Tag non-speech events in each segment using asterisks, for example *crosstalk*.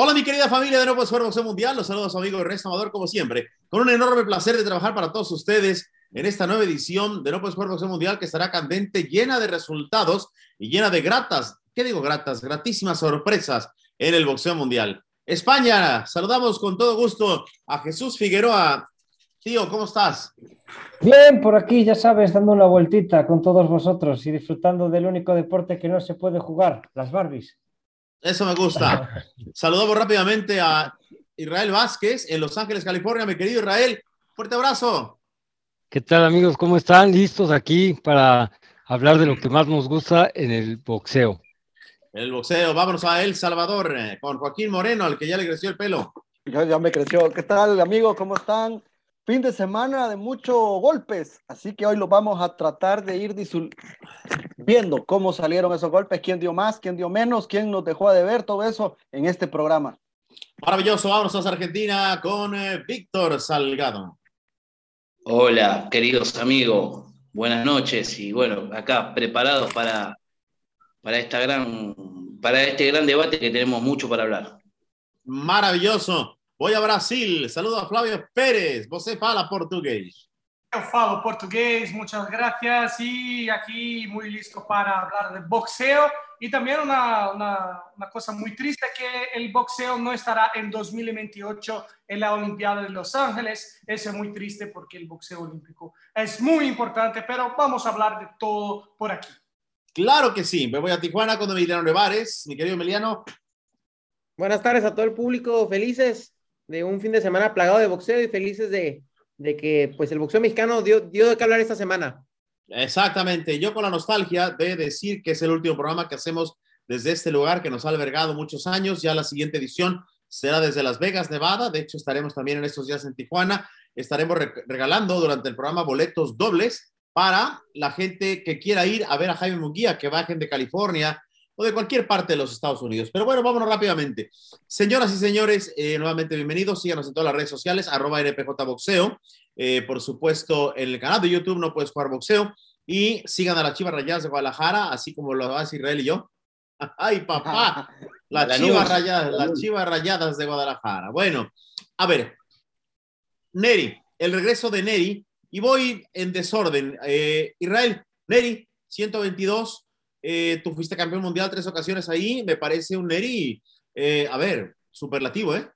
Hola mi querida familia de Nuevo Esfuerzo Boxeo Mundial, los saludos a su amigo Ernesto Amador como siempre, con un enorme placer de trabajar para todos ustedes en esta nueva edición de Nuevo Esfuerzo Boxeo Mundial que estará candente, llena de resultados y llena de gratas, ¿qué digo gratas? Gratísimas sorpresas en el boxeo mundial. España, saludamos con todo gusto a Jesús Figueroa. Tío, ¿cómo estás? Bien, por aquí, ya sabes, dando una vueltita con todos vosotros y disfrutando del único deporte que no se puede jugar, las Barbies. Eso me gusta. *laughs* Saludamos rápidamente a Israel Vázquez en Los Ángeles, California. Mi querido Israel, fuerte abrazo. ¿Qué tal amigos? ¿Cómo están? ¿Listos aquí para hablar de lo que más nos gusta en el boxeo? El boxeo, vámonos a El Salvador eh, con Joaquín Moreno, al que ya le creció el pelo. Ya, ya me creció. ¿Qué tal amigos? ¿Cómo están? Fin de semana de muchos golpes, así que hoy lo vamos a tratar de ir viendo cómo salieron esos golpes, quién dio más, quién dio menos, quién nos dejó de ver, todo eso en este programa. Maravilloso, vámonos a Argentina con eh, Víctor Salgado. Hola, queridos amigos, buenas noches y bueno, acá preparados para, para, esta gran, para este gran debate que tenemos mucho para hablar. Maravilloso. Voy a Brasil. Saludo a Flávio Pérez. Você fala português. Eu falo português, muchas gracias. Y aquí muy listo para hablar de boxeo. Y también una, una, una, cosa muy triste que el boxeo no estará en 2028 en la Olimpiada de Los Ángeles. Eso es muy triste porque el boxeo olímpico es muy importante, pero vamos a hablar de todo por aquí. Claro que sí. Me voy a Tijuana con Emiliano Nevares. Mi querido Emiliano. Buenas tardes a todo el público. Felices de un fin de semana plagado de boxeo y felices de, de que pues el boxeo mexicano dio, dio de qué hablar esta semana. Exactamente, yo con la nostalgia de decir que es el último programa que hacemos desde este lugar que nos ha albergado muchos años, ya la siguiente edición será desde Las Vegas, Nevada, de hecho estaremos también en estos días en Tijuana, estaremos re regalando durante el programa boletos dobles para la gente que quiera ir a ver a Jaime Munguía, que bajen de California, o de cualquier parte de los Estados Unidos. Pero bueno, vámonos rápidamente. Señoras y señores, eh, nuevamente bienvenidos. Síganos en todas las redes sociales, arroba NPJ Boxeo. Eh, por supuesto, en el canal de YouTube no puedes jugar boxeo. Y sigan a las Chivas Rayadas de Guadalajara, así como lo hace Israel y yo. *laughs* ¡Ay, papá! *laughs* Las Chivas Rayadas, las Chivas Rayadas de Guadalajara. Bueno, a ver. Neri, el regreso de Neri. Y voy en desorden. Eh, Israel, Neri, 122 eh, tú fuiste campeón mundial tres ocasiones ahí, me parece un Neri, eh, a ver, superlativo, ¿eh?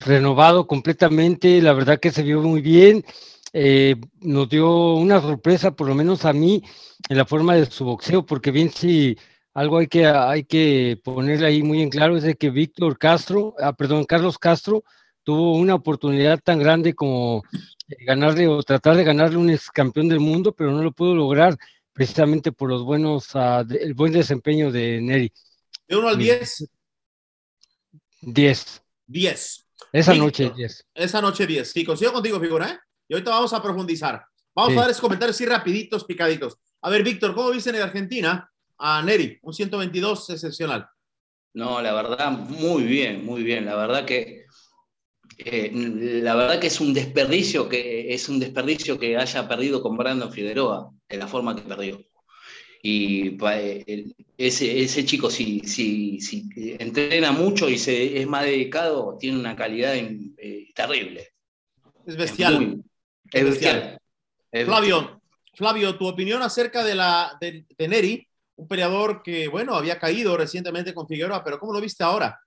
Renovado completamente, la verdad que se vio muy bien, eh, nos dio una sorpresa, por lo menos a mí, en la forma de su boxeo, porque bien si algo hay que, hay que ponerle ahí muy en claro es de que Víctor Castro, ah, perdón, Carlos Castro, tuvo una oportunidad tan grande como ganarle o tratar de ganarle un ex campeón del mundo, pero no lo pudo lograr precisamente por los buenos, uh, de, el buen desempeño de Neri. ¿De 1 al 10? 10. 10. Esa sí, noche 10. Esa noche 10. Sí, coincido contigo, figura, ¿eh? Y ahorita vamos a profundizar. Vamos sí. a dar esos comentarios así rapiditos, picaditos. A ver, Víctor, ¿cómo viste en Argentina a Neri? Un 122 excepcional. No, la verdad, muy bien, muy bien. La verdad que eh, la verdad que es un desperdicio que es un desperdicio que haya perdido con Brandon Figueroa de la forma que perdió. Y eh, ese, ese chico, si, si, si, entrena mucho y se, es más dedicado, tiene una calidad eh, terrible. Es bestial. Es, muy, es bestial. Es Flavio, bestial. Flavio, tu opinión acerca de, la, de, de Neri, un peleador que, bueno, había caído recientemente con Figueroa, pero ¿cómo lo viste ahora?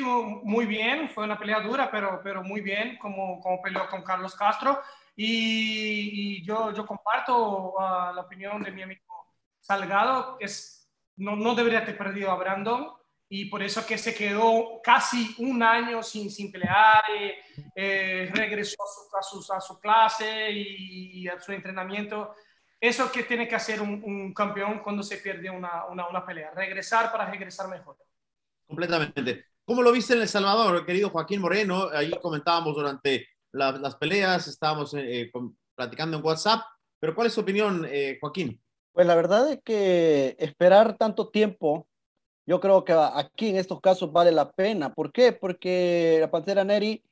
muy bien, fue una pelea dura, pero, pero muy bien como, como peleó con Carlos Castro. Y, y yo, yo comparto uh, la opinión de mi amigo Salgado, es, no, no debería ter perdido a Brandon y por eso que se quedó casi un año sin, sin pelear, eh, eh, regresó a su, a, su, a su, clase y, a su entrenamiento. Eso que tiene que hacer un, un campeón cuando se pierde una, una, una pelea, regresar para regresar mejor. Completamente. ¿Cómo lo viste en El Salvador, querido Joaquín Moreno? Ahí comentábamos durante la, las peleas, estábamos eh, con, platicando en WhatsApp, pero ¿cuál es su opinión, eh, Joaquín? Pues la verdad es que esperar tanto tiempo, yo creo que aquí en estos casos vale la pena. ¿Por qué? Porque la Pantera Neri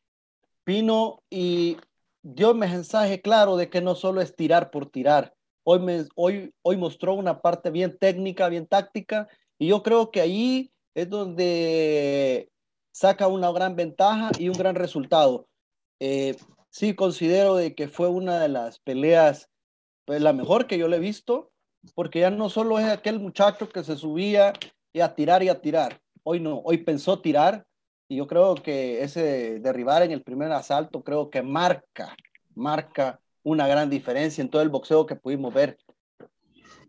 vino y dio el mensaje claro de que no solo es tirar por tirar. Hoy, hoy, hoy mostró una parte bien técnica, bien táctica, y yo creo que ahí es donde saca una gran ventaja y un gran resultado. Eh, sí considero de que fue una de las peleas, pues la mejor que yo le he visto, porque ya no solo es aquel muchacho que se subía y a tirar y a tirar. Hoy no, hoy pensó tirar y yo creo que ese derribar en el primer asalto creo que marca, marca una gran diferencia en todo el boxeo que pudimos ver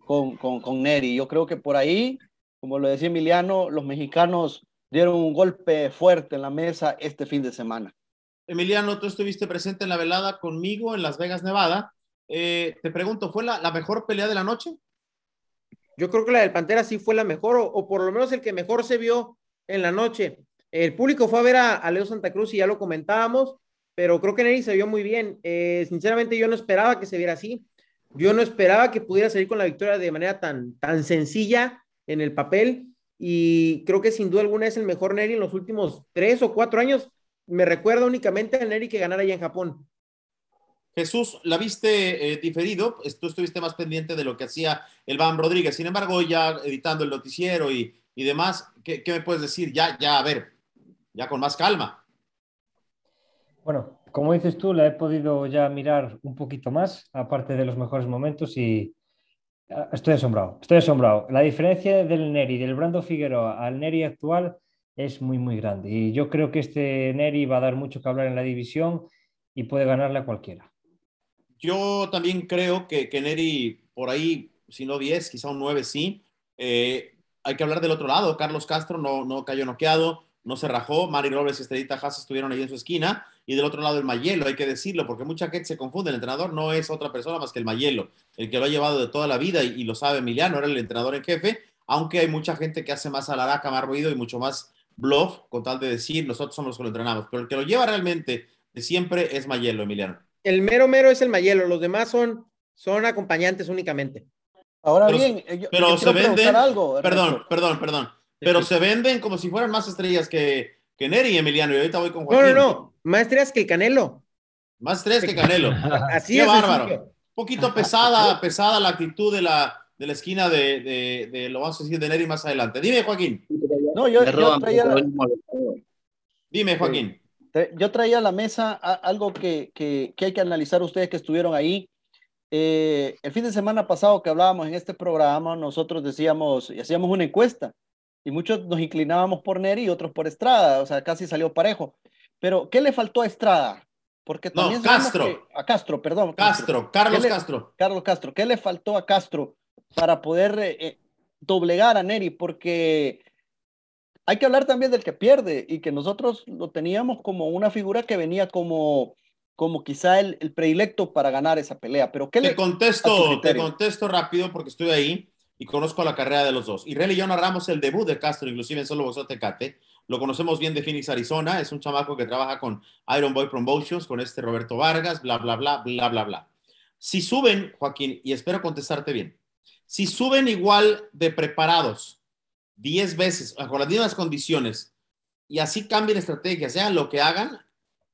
con, con, con Neri. Yo creo que por ahí, como lo decía Emiliano, los mexicanos dieron un golpe fuerte en la mesa este fin de semana. Emiliano, tú estuviste presente en la velada conmigo en Las Vegas, Nevada. Eh, te pregunto, ¿fue la, mejor pelea de la noche? Yo creo que la del Pantera sí fue la mejor, o, por lo menos el que mejor se vio en la noche. El público fue a ver a, a Leo Santa Cruz y ya lo comentábamos, pero creo que Neri se vio muy bien. Eh, sinceramente, yo no esperaba que se viera así. Yo no esperaba que pudiera salir con la victoria de manera tan, tan sencilla en el papel. Y creo que sin duda alguna es el mejor Neri en los últimos tres o cuatro años me recuerda únicamente a Neri que ganara allá en Japón. Jesús, la viste eh, diferido, tú estuviste más pendiente de lo que hacía el Van Rodríguez, sin embargo, ya editando el noticiero y, y demás, ¿qué, ¿qué, me puedes decir? Ya, ya, a ver, ya con más calma. Bueno, como dices tú, la he podido ya mirar un poquito más, aparte de los mejores momentos, y ah, estoy asombrado, estoy asombrado. La diferencia del Neri, del Brando Figueroa al Neri actual es muy, muy grande. Y yo creo que este Neri va a dar mucho que hablar en la división y puede ganarle a cualquiera. Yo también creo que, que Neri, por ahí, si no 10, quizá un 9 sí. Eh, hay que hablar del otro lado. Carlos Castro no, no cayó noqueado, no se rajó. Mari Robles y Estrellita Haas estuvieron ahí en su esquina. Y del otro lado el Mayelo, hay que decirlo, porque mucha gente se confunde. El entrenador no es otra persona más que el Mayelo, el que lo ha llevado de toda la vida y, y lo sabe Emiliano, era el entrenador en jefe. Aunque hay mucha gente que hace más alaraca, más ruido y mucho más bluff con tal de decir nosotros somos los que lo entrenamos, pero el que lo lleva realmente de siempre es Mayelo, Emiliano. El mero mero es el Mayelo, los demás son, son acompañantes únicamente. Ahora pero, bien, yo, pero yo se venden, algo, perdón, perdón, perdón, pero se venden como si fueran más estrellas que, que Neri y Emiliano, y ahorita voy con Joaquín. No, no, no, más estrellas que el Canelo. Más estrellas que Canelo. *laughs* Así Qué es. bárbaro. Un poquito pesada, pesada la actitud de la, de la esquina de, de, de, lo vamos a decir, de Neri más adelante. Dime, Joaquín. No, yo, yo traía la, Dime, Joaquín. yo traía a la mesa algo que, que, que, hay que analizar ustedes que estuvieron ahí. Eh, el fin de semana pasado que hablábamos en este programa, nosotros decíamos y hacíamos una encuesta y muchos nos inclinábamos por Neri y otros por Estrada, o sea, casi salió parejo. Pero, ¿qué le faltó a Estrada? Porque también no, Castro. Que, a Castro, perdón. Castro, Carlos le, Castro. Carlos Castro, ¿qué le faltó a Castro para poder eh, doblegar a Neri? Porque hay que hablar también del que pierde y que nosotros lo teníamos como una figura que venía como, como quizá el, el predilecto para ganar esa pelea. Pero ¿qué te le contesto, te contesto rápido porque estoy ahí y conozco la carrera de los dos. Israel y yo narramos el debut de Castro, inclusive en Solo Boxeo Tecate. Lo conocemos bien de Phoenix, Arizona. Es un chamaco que trabaja con Iron Boy Promotions, con este Roberto Vargas, bla, bla, bla, bla, bla, bla. Si suben, Joaquín, y espero contestarte bien, si suben igual de preparados 10 veces, con las mismas condiciones, y así cambien estrategias, sean lo que hagan,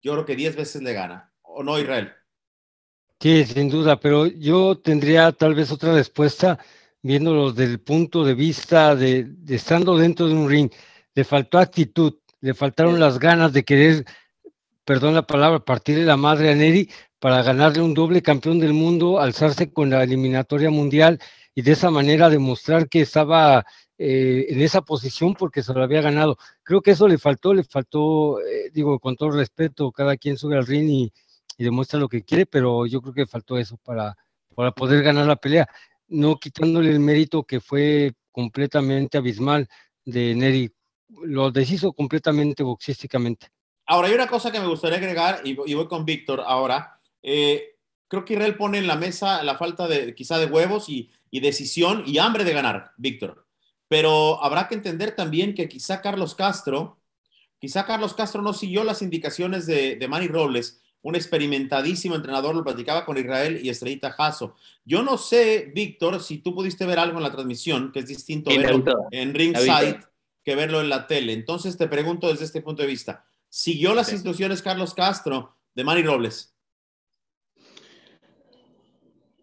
yo creo que 10 veces le gana. ¿O no, Israel? Sí, sin duda, pero yo tendría tal vez otra respuesta viéndolo desde el punto de vista de, de estando dentro de un ring le faltó actitud, le faltaron las ganas de querer, perdón la palabra, partirle la madre a Neri para ganarle un doble campeón del mundo, alzarse con la eliminatoria mundial y de esa manera demostrar que estaba eh, en esa posición porque se lo había ganado. Creo que eso le faltó, le faltó, eh, digo, con todo respeto, cada quien sube al ring y, y, demuestra lo que quiere, pero yo creo que faltó eso para, para poder ganar la pelea, no quitándole el mérito que fue completamente abismal de Neri lo deshizo completamente boxísticamente. Ahora, hay una cosa que me gustaría agregar, y, y voy con Víctor ahora. Eh, creo que Israel pone en la mesa la falta de quizá de huevos y, y, decisión y hambre de ganar, Víctor. Pero habrá que entender también que quizá Carlos Castro, quizá Carlos Castro no siguió las indicaciones de, de Manny Robles, un experimentadísimo entrenador, lo platicaba con Israel y Estrellita Jasso. Yo no sé, Víctor, si tú pudiste ver algo en la transmisión, que es distinto verlo en ringside que verlo en la tele. Entonces te pregunto desde este punto de vista, ¿siguió las instrucciones Carlos Castro de Manny Robles?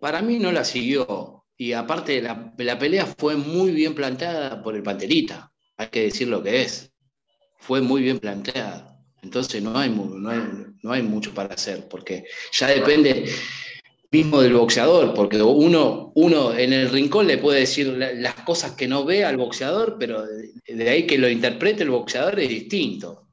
Para mí no la siguió. Y aparte, la, la pelea fue muy bien planteada por el Panterita. Hay que decir lo que es. fue muy bien planteada. Entonces no hay, no hay, no hay mucho para hacer, porque ya depende mismo del boxeador, porque uno, uno en el rincón le puede decir las cosas que no ve al boxeador, pero de ahí que lo interprete el boxeador es distinto.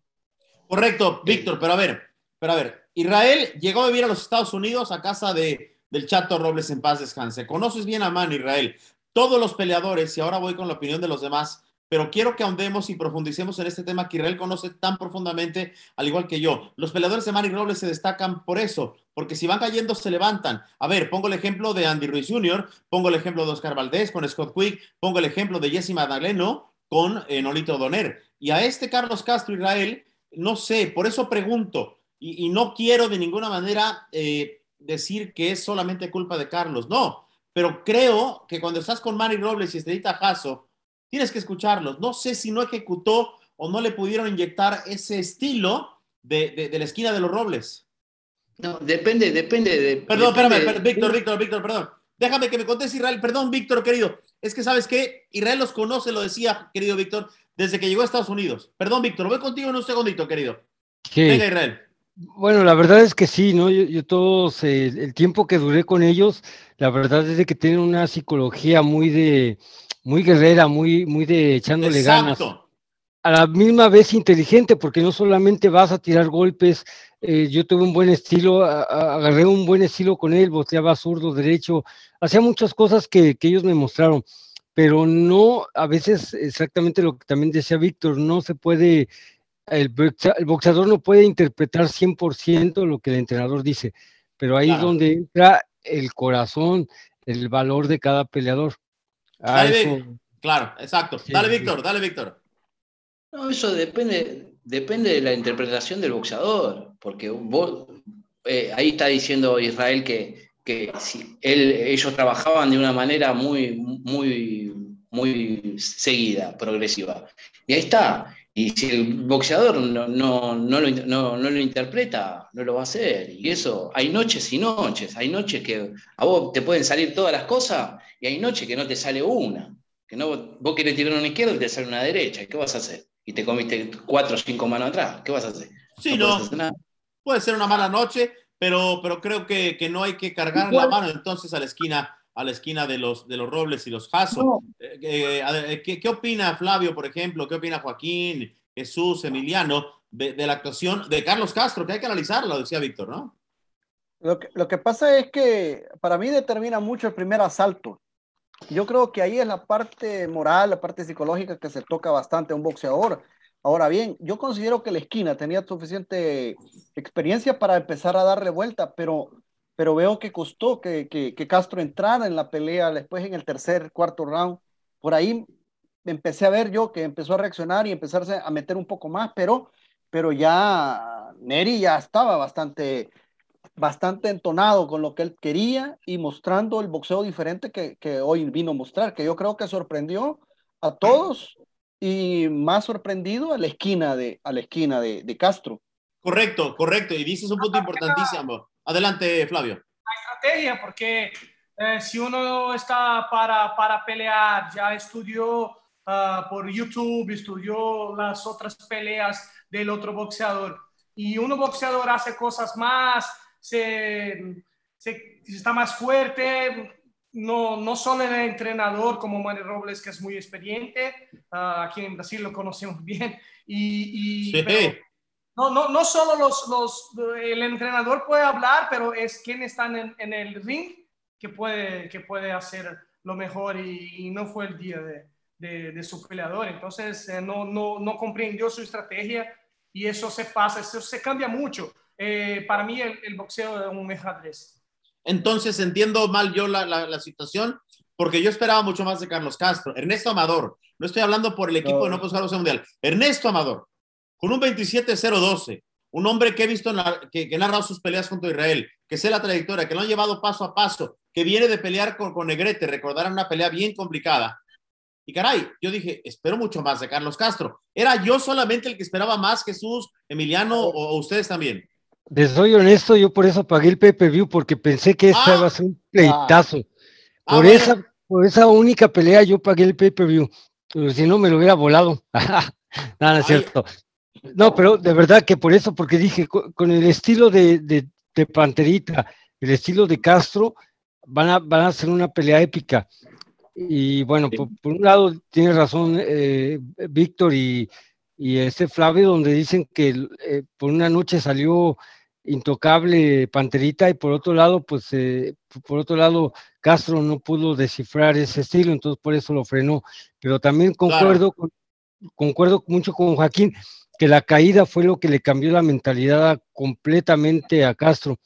Correcto, Víctor, pero a ver, pero a ver, Israel llegó a vivir a los Estados Unidos a casa de, del Chato Robles en paz descanse. Conoces bien a Man Israel. Todos los peleadores, y ahora voy con la opinión de los demás, pero quiero que ahondemos y profundicemos en este tema que Israel conoce tan profundamente, al igual que yo. Los peleadores de Manny Robles se destacan por eso, porque si van cayendo se levantan. A ver, pongo el ejemplo de Andy Ruiz Jr., pongo el ejemplo de Oscar Valdés con Scott Quick, pongo el ejemplo de Jesse Magdaleno con eh, Nolito Doner. Y a este Carlos Castro Israel, no sé, por eso pregunto, y, no quiero de ninguna manera eh, decir que es solamente culpa de Carlos, no, pero creo que cuando estás con Manny Robles y Estrellita Jasso, Tienes que escucharlos. No sé si no ejecutó o no le pudieron inyectar ese estilo de, la esquina de los Robles. No, depende, depende de. Perdón, espérame, Víctor, Víctor, Víctor, perdón. Déjame que me contes Israel. Perdón, Víctor, querido. Es que sabes que Israel los conoce, lo decía, querido Víctor, desde que llegó a Estados Unidos. Perdón, Víctor, voy contigo en un segundito, querido. Venga, Israel. Bueno, la verdad es que sí, ¿no? Yo, yo todos, eh, el tiempo que duré con ellos, la verdad es de que tienen una psicología muy de, muy guerrera, muy, muy de echándole ganas. A la misma vez inteligente, porque no solamente vas a tirar golpes, eh, yo tuve un buen estilo, agarré un buen estilo con él, boteaba zurdo, derecho, hacía muchas cosas que, que ellos me mostraron, pero no, a veces exactamente lo que también decía Víctor, no se puede, el, boxeador no puede interpretar 100% lo que el entrenador dice, pero ahí es donde entra el corazón, el valor de cada peleador. Ah, claro, exacto. dale, Víctor, dale, Víctor. No, eso depende, depende de la interpretación del boxeador, porque vos, eh, ahí está diciendo Israel que, que si él, ellos trabajaban de una manera muy, muy, muy seguida, progresiva. Y ahí está. Y si el boxeador no, no, no, lo, no, lo, interpreta, no lo va a hacer. Y eso, hay noches y noches. Hay noches que a vos te pueden salir todas las cosas y hay noches que no te sale una. Que no, vos querés tirar una izquierda y te sale una derecha. ¿Y qué vas a hacer? Y te comiste cuatro o cinco manos atrás. ¿Qué vas a hacer? Sí, no. Puede ser una mala noche, pero, pero creo que, que no hay que cargar la mano entonces a la esquina a la esquina de los, de los Robles y los Jasso. Eh, eh, eh, ¿qué, opina Flavio, por ejemplo? ¿Qué opina Joaquín, Jesús, Emiliano de, la actuación de Carlos Castro? Que hay que analizarlo, decía Víctor, ¿no? Lo que, lo que pasa es que para mí determina mucho el primer asalto. Yo creo que ahí es la parte moral, la parte psicológica que se toca bastante a un boxeador. Ahora bien, yo considero que la esquina tenía suficiente experiencia para empezar a darle vuelta, pero pero veo que costó que, que, Castro entrara en la pelea después en el tercer, cuarto round. Por ahí empecé a ver yo que empezó a reaccionar y empezarse a meter un poco más, pero, pero ya Neri ya estaba bastante, bastante entonado con lo que él quería y mostrando el boxeo diferente que, que hoy vino a mostrar, que yo creo que sorprendió a todos y más sorprendido a la esquina de, a la esquina de, de Castro. Correcto, correcto. Y dices un punto importantísimo. Adelante, Flavio. La estrategia, porque eh, si uno está para, para pelear, ya estudió ah, por YouTube, estudió las otras peleas del otro boxeador, y uno boxeador hace cosas más, se, se, está más fuerte, no, no solo el entrenador como Manny Robles, que es muy experiente, uh, aquí en Brasil lo conocemos bien, y, y no, no, no solo los, los, el entrenador puede hablar, pero es quien está en, en el ring que puede, que puede hacer lo mejor y, no fue el día de, de, de su peleador. Entonces eh, no, no, no, comprendió su estrategia y eso se pasa, eso se cambia mucho. Eh, para mí el, el, boxeo es un ajedrez. Entonces entiendo mal yo la, la, la, situación porque yo esperaba mucho más de Carlos Castro. Ernesto Amador, no estoy hablando por el equipo no. de No Buscar Mundial. Ernesto Amador, con un 27-0-12, un hombre que he visto que, que, ha narrado sus peleas contra Israel, que sé la trayectoria, que lo han llevado paso a paso, que viene de pelear con, con Negrete, recordarán una pelea bien complicada. Y caray, yo dije, espero mucho más de Carlos Castro. ¿Era yo solamente el que esperaba más, Jesús, Emiliano, o, o ustedes también? Les soy honesto, yo por eso pagué el pay-per-view, porque pensé que ah, iba a ser un pleitazo. Ah, por, ah, esa, por esa única pelea yo pagué el pay-per-view. Si no, me lo hubiera volado. *laughs* Nada, no es cierto. No, pero de verdad que por eso, porque dije, con, el estilo de, de, Panterita, el estilo de Castro, van a, van a hacer una pelea épica. Y bueno, por, un lado tiene razón eh, Víctor y, y, este Flavio, donde dicen que eh, por una noche salió intocable Panterita y por otro lado, pues eh, por otro lado Castro no pudo descifrar ese estilo, entonces por eso lo frenó. Pero también concuerdo, concuerdo mucho con Joaquín que la caída fue lo que le cambió la mentalidad completamente a Castro.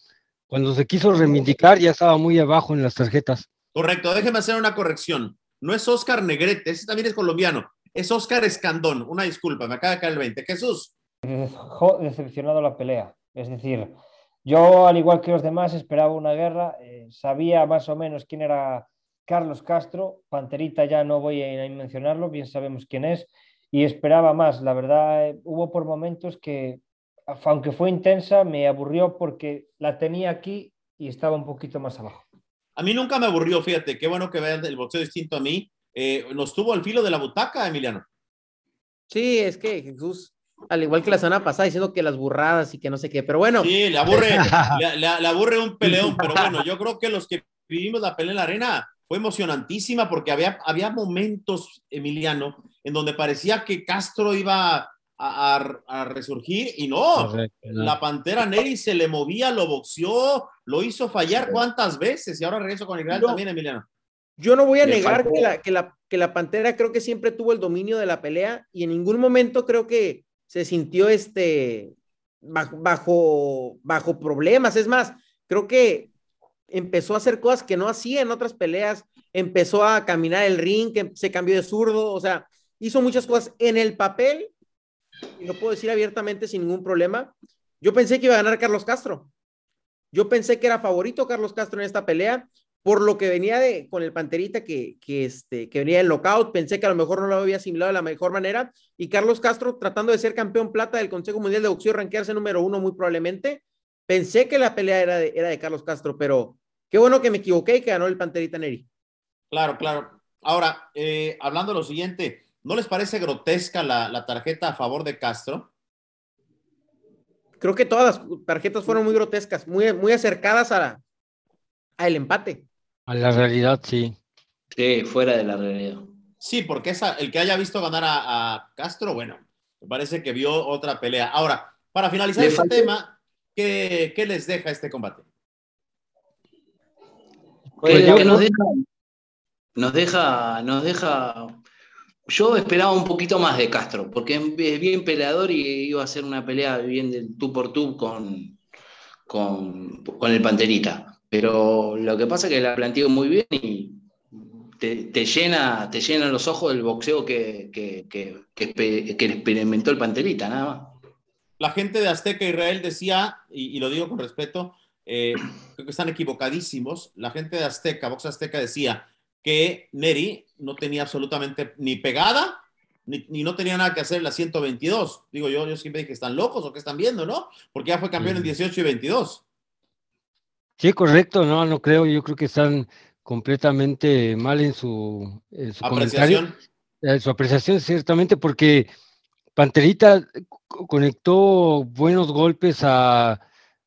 Cuando se quiso reivindicar ya estaba muy abajo en las tarjetas. Correcto, déjeme hacer una corrección. No es Oscar Negrete, ese también es colombiano. Es Oscar Escandón. Una disculpa, me acaba de caer el 20. Jesús. Decepcionado la pelea. Es decir, yo, al igual que los demás, esperaba una guerra. Eh, sabía más o menos quién era Carlos Castro. Panterita ya no voy a mencionarlo, bien sabemos quién es y esperaba más. La verdad, eh, hubo por momentos que, aunque fue intensa, me aburrió porque la tenía aquí y estaba un poquito más abajo. A mí nunca me aburrió, fíjate, qué bueno que vean el boxeo distinto a mí. Eh, nos tuvo al filo de la butaca, Emiliano. Sí, es que Jesús, al igual que la semana pasada, diciendo que las burradas y que no sé qué, pero bueno. Sí, le aburre, *laughs* le, aburre un peleón, pero bueno, *laughs* yo creo que los que vivimos la pelea en la arena fue emocionantísima porque había, había momentos, Emiliano, en donde parecía que Castro iba a, resurgir y no, la Pantera Neri se le movía, lo boxeó, lo hizo fallar cuántas veces y ahora regreso con Israel también, Emiliano. Yo no voy a negar que la, que, la, que la Pantera creo que siempre tuvo el dominio de la pelea y en ningún momento creo que se sintió este bajo, bajo, bajo problemas. Es más, creo que empezó a hacer cosas que no hacía en otras peleas, empezó a caminar el ring, que se cambió de zurdo, o sea, hizo muchas cosas en el papel, y lo puedo decir abiertamente sin ningún problema. Yo pensé que iba a ganar Carlos Castro. Yo pensé que era favorito Carlos Castro en esta pelea, por lo que venía de, con el Panterita que, que, este, que venía en lockout, pensé que a lo mejor no lo había asimilado de la mejor manera, y Carlos Castro tratando de ser campeón plata del Consejo Mundial de Boxeo, ranquearse número uno muy probablemente, pensé que la pelea era de, era de Carlos Castro, pero qué bueno que me equivoqué y que ganó el Panterita Neri. Claro, claro. Ahora, eh, hablando de lo siguiente, ¿No les parece grotesca la, tarjeta a favor de Castro? Creo que todas las tarjetas fueron muy grotescas, muy, muy acercadas a, el empate. A la realidad, sí. Sí, fuera de la realidad. Sí, porque esa, el que haya visto ganar a, Castro, bueno, me parece que vio otra pelea. Ahora, para finalizar este tema, ¿qué, les deja este combate? Pues nos deja, nos deja, nos deja yo esperaba un poquito más de Castro, porque es bien peleador y iba a ser una pelea bien de tú por tú con, con, el Panterita. Pero lo que pasa es que la planteó muy bien y te, llena, te llena los ojos del boxeo que, que, experimentó el Panterita, nada más. La gente de Azteca Israel decía, y, lo digo con respeto, eh, creo que están equivocadísimos. La gente de Azteca, Box Azteca decía, que Neri no tenía absolutamente ni pegada, ni, no tenía nada que hacer en la 122. Digo yo, yo siempre dije que están locos o que están viendo, ¿no? Porque ya fue campeón en 18 y 22. Sí, correcto, no, no creo, yo creo que están completamente mal en su, apreciación. En su apreciación, ciertamente, porque Panterita conectó buenos golpes a,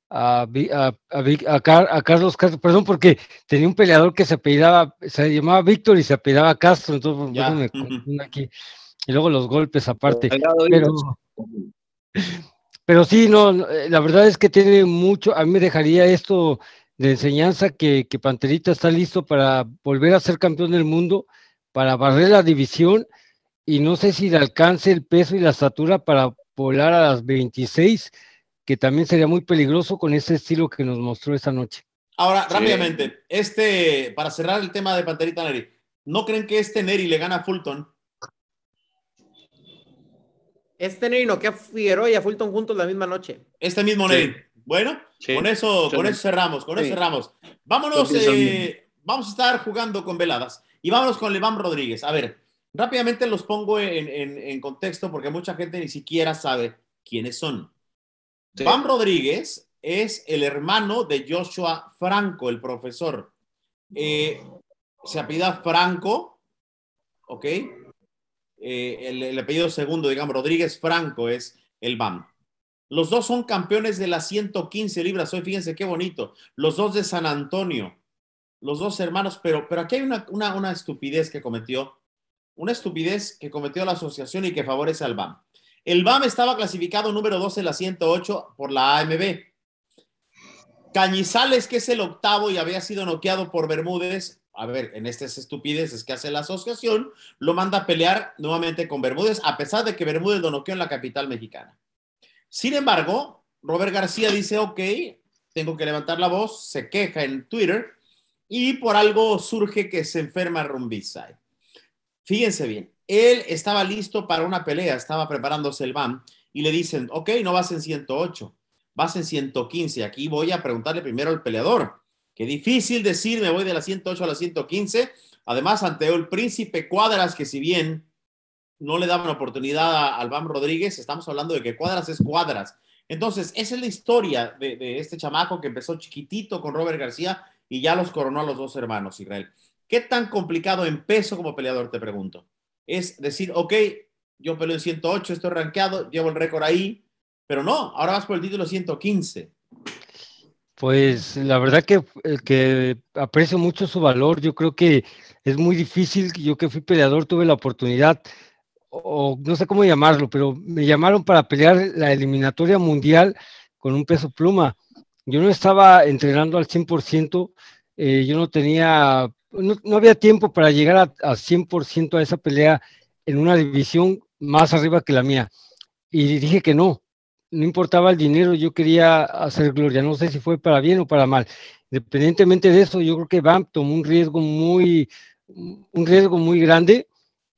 a, a, Carlos Castro, perdón, porque tenía un peleador que se apellidaba, se llamaba Víctor y se apellidaba Castro, entonces me aquí. Y luego los golpes aparte. Pero, *laughs* pero sí, no, eh, la verdad es que tiene mucho, a mí me dejaría esto de enseñanza que, que Panterita está listo para volver a ser campeón del mundo, para barrer la división y no sé si le alcance el peso y la estatura para volar a las 26 que también sería muy peligroso con ese estilo que nos mostró esta noche. Ahora, rápidamente, este, para cerrar el tema de Panterita Neri, ¿no creen que este Neri le gana a Fulton? Este Neri no que a Figueroa y a Fulton juntos la misma noche. Este mismo Neri. Bueno, con eso, con eso cerramos, con eso cerramos. Vámonos, eh, vamos a estar jugando con veladas y vámonos con Levan Rodríguez. A ver, rápidamente los pongo en, en contexto porque mucha gente ni siquiera sabe quiénes son. Van Rodríguez es el hermano de Joshua Franco, el profesor. Eh, se apellida Franco, ¿ok? Eh, el, apellido segundo, digamos, Rodríguez Franco es el BAM. Los dos son campeones de las 115 libras. Hoy fíjense qué bonito. Los dos de San Antonio. Los dos hermanos, pero, pero aquí hay una, una, una estupidez que cometió. Una estupidez que cometió la asociación y que favorece al BAM. El BAM estaba clasificado número 12 en la 108 por la AMB. Cañizales, que es el octavo y había sido noqueado por Bermúdez, a ver, en estas estupideces que hace la asociación, lo manda a pelear nuevamente con Bermúdez, a pesar de que Bermúdez lo noqueó en la capital mexicana. Sin embargo, Robert García dice, ok, tengo que levantar la voz, se queja en Twitter y por algo surge que se enferma Rumbisay. Fíjense bien, él estaba listo para una pelea, estaba preparándose el BAM y le dicen, ok, no vas en 108 vas en 115. Aquí voy a preguntarle primero al peleador. Qué difícil decir, me voy de la 108 a la 115. Además, ante el príncipe Cuadras, que si bien no le daban oportunidad al Bam Rodríguez, estamos hablando de que Cuadras es Cuadras. Entonces, esa es la historia de, de, este chamaco que empezó chiquitito con Robert García y ya los coronó a los dos hermanos, Israel. ¿Qué tan complicado en peso como peleador, te pregunto? Es decir, ok, yo peleo en 108, estoy rankeado, llevo el récord ahí, pero no, ahora vas por el título 115. Pues la verdad que, eh, que aprecio mucho su valor. Yo creo que es muy difícil. Yo que fui peleador tuve la oportunidad, o no sé cómo llamarlo, pero me llamaron para pelear la eliminatoria mundial con un peso pluma. Yo no estaba entrenando al 100%, eh, yo no tenía, no, había tiempo para llegar a, a 100% a esa pelea en una división más arriba que la mía. Y dije que no, no importaba el dinero, yo quería hacer gloria, no sé si fue para bien o para mal. Independientemente de eso, yo creo que Bam tomó un riesgo muy, un riesgo muy grande,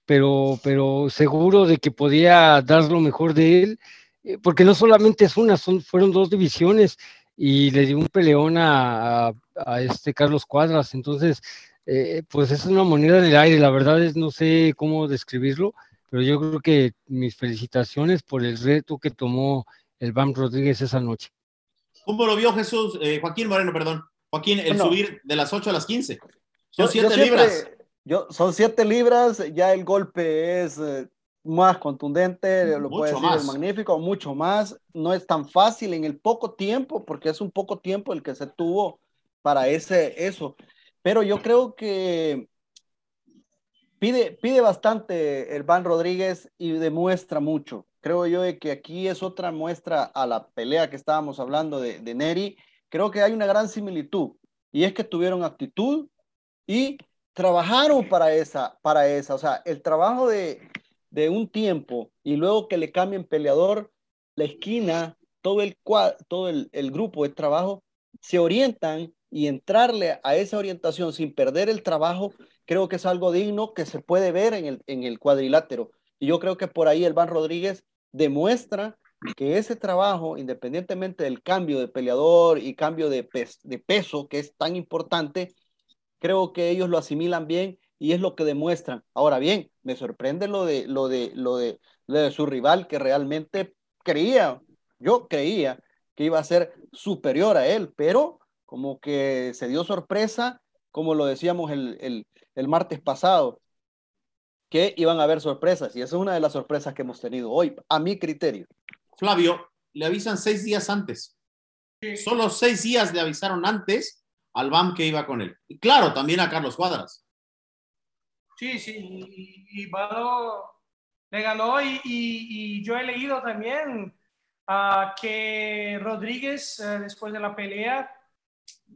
pero, pero seguro de que podía dar lo mejor de él, eh, porque no solamente es una, son, fueron dos divisiones y le dio un peleón a, a, este Carlos Cuadras, entonces, eh, pues es una moneda del aire, la verdad es, no sé cómo describirlo, pero yo creo que mis felicitaciones por el reto que tomó el Bam Rodríguez esa noche. ¿Cómo lo vio Jesús, eh, Joaquín Moreno, perdón? Joaquín, el subir de las 8 a las 15. Son 7 libras. Yo, son 7 libras, ya el golpe es eh, más contundente, lo puede decir, es magnífico, mucho más. No es tan fácil en el poco tiempo, porque es un poco tiempo el que se tuvo para ese, eso. Pero yo creo que pide, pide bastante el Van Rodríguez y demuestra mucho creo yo que aquí es otra muestra a la pelea que estábamos hablando de, de Neri. Creo que hay una gran similitud y es que tuvieron actitud y trabajaron para esa, para esa. O sea, el trabajo de, de un tiempo y luego que le cambien peleador, la esquina, todo el, todo el, grupo de trabajo se orientan y entrarle a esa orientación sin perder el trabajo, creo que es algo digno que se puede ver en el, en el cuadrilátero. Y yo creo que por ahí el Van Rodríguez demuestra que ese trabajo, independientemente del cambio de peleador y cambio de peso, que es tan importante, creo que ellos lo asimilan bien y es lo que demuestran. Ahora bien, me sorprende lo de, lo de, lo de, lo de su rival que realmente creía, yo creía que iba a ser superior a él, pero como que se dio sorpresa, como lo decíamos el, el, el martes pasado, que iban a haber sorpresas y esa es una de las sorpresas que hemos tenido hoy, a mi criterio. Flavio, le avisan seis días antes. Solo seis días le avisaron antes al BAM que iba con él. Claro, también a Carlos Cuadras. Sí, sí, y, y le ganó y, yo he leído también uh, que Rodríguez, uh, después de la pelea,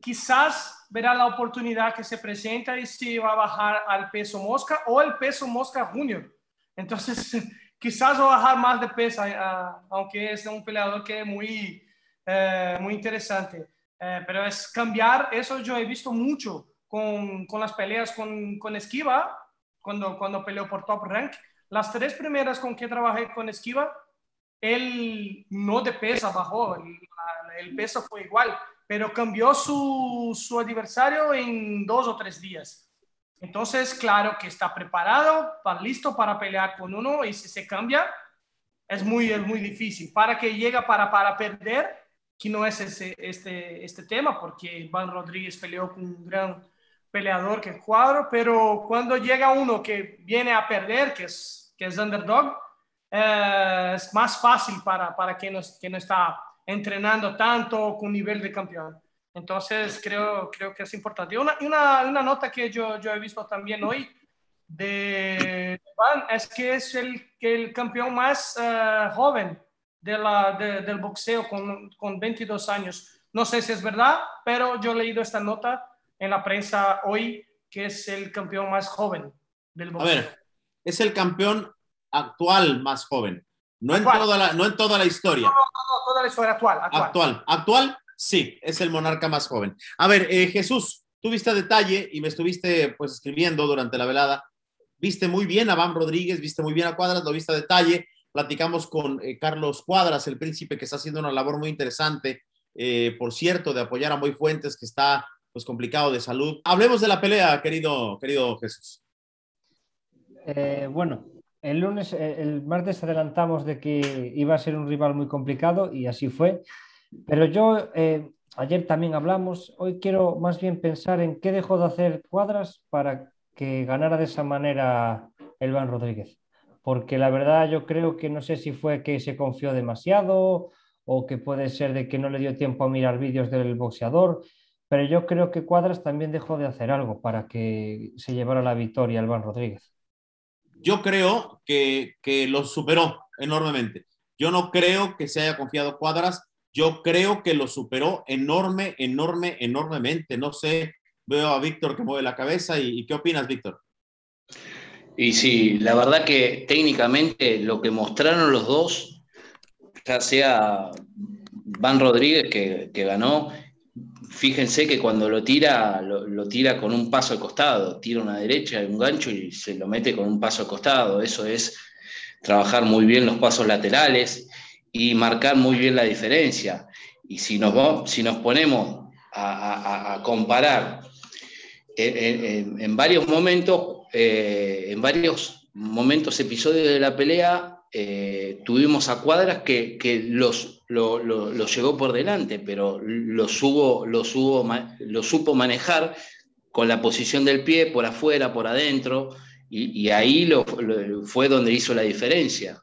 quizás verá la oportunidad que se presenta y si va a bajar al peso mosca o el peso mosca junior. Entonces, *laughs* quizás va a bajar más de peso, aunque es un peleador que es muy, eh, muy interesante. Eh, pero es cambiar, eso yo he visto mucho con, con las peleas con, con, Esquiva, cuando, cuando peleó por top rank. Las tres primeras con que trabajé con Esquiva, él no de peso bajó, el, el peso fue igual, pero cambió su, su adversario en dos o tres días. Entonces, claro que está preparado, está listo para pelear con uno y si se cambia, es muy, es muy difícil. Para que llegue para, para perder, que no es ese, este, este tema, porque Van Rodríguez peleó con un gran peleador que es Cuadro, pero cuando llega uno que viene a perder, que es, que es underdog, eh, es más fácil para, para quien, no, quien no está entrenando tanto con nivel de campeón. Entonces, creo, creo que es importante. Una, una, una nota que yo, yo he visto también hoy de Van es que es el, el campeón más uh, joven de la, de, del boxeo con, con 22 años. No sé si es verdad, pero yo he leído esta nota en la prensa hoy que es el campeón más joven del boxeo. A ver, es el campeón actual más joven, no, En, toda la, no en toda la historia. No, no, no, toda la historia actual. Actual, actual, actual sí, es el monarca más joven. A ver, eh, Jesús, tú viste a detalle y me estuviste pues escribiendo durante la velada. Viste muy bien a Van Rodríguez, viste muy bien a Cuadras, lo viste a detalle. Platicamos con eh, Carlos Cuadras, el príncipe, que está haciendo una labor muy interesante, eh, por cierto, de apoyar a Moy Fuentes, que está pues complicado de salud. Hablemos de la pelea, querido, querido Jesús. Eh, bueno, el lunes, el martes adelantamos de que iba a ser un rival muy complicado y así fue. Pero yo, ayer también hablamos, hoy quiero más bien pensar en qué dejó de hacer Cuadras para que ganara de esa manera el Van Rodríguez. Porque la verdad yo creo que no sé si fue que se confió demasiado o que puede ser de que no le dio tiempo a mirar vídeos del boxeador pero yo creo que Cuadras también dejó de hacer algo para que se llevara la victoria Van Rodríguez. Yo creo que, que lo superó enormemente. Yo no creo que se haya confiado Cuadras, yo creo que lo superó enorme, enorme, enormemente. No sé, veo a Víctor que mueve la cabeza y ¿qué opinas, Víctor? Y sí, la verdad que técnicamente lo que mostraron los dos, ya sea Van Rodríguez que, que ganó fíjense que cuando lo tira, lo, tira con un paso al costado, tira una derecha, un gancho y se lo mete con un paso al costado. Eso es trabajar muy bien los pasos laterales y marcar muy bien la diferencia. Y si nos, si nos ponemos a, a, comparar en, en, en, varios momentos, eh, en varios momentos, episodios de la pelea, eh, tuvimos a cuadras que, que los, lo, lo, llegó por delante, pero lo, supo manejar con la posición del pie por afuera, por adentro, y, y ahí lo, fue donde hizo la diferencia.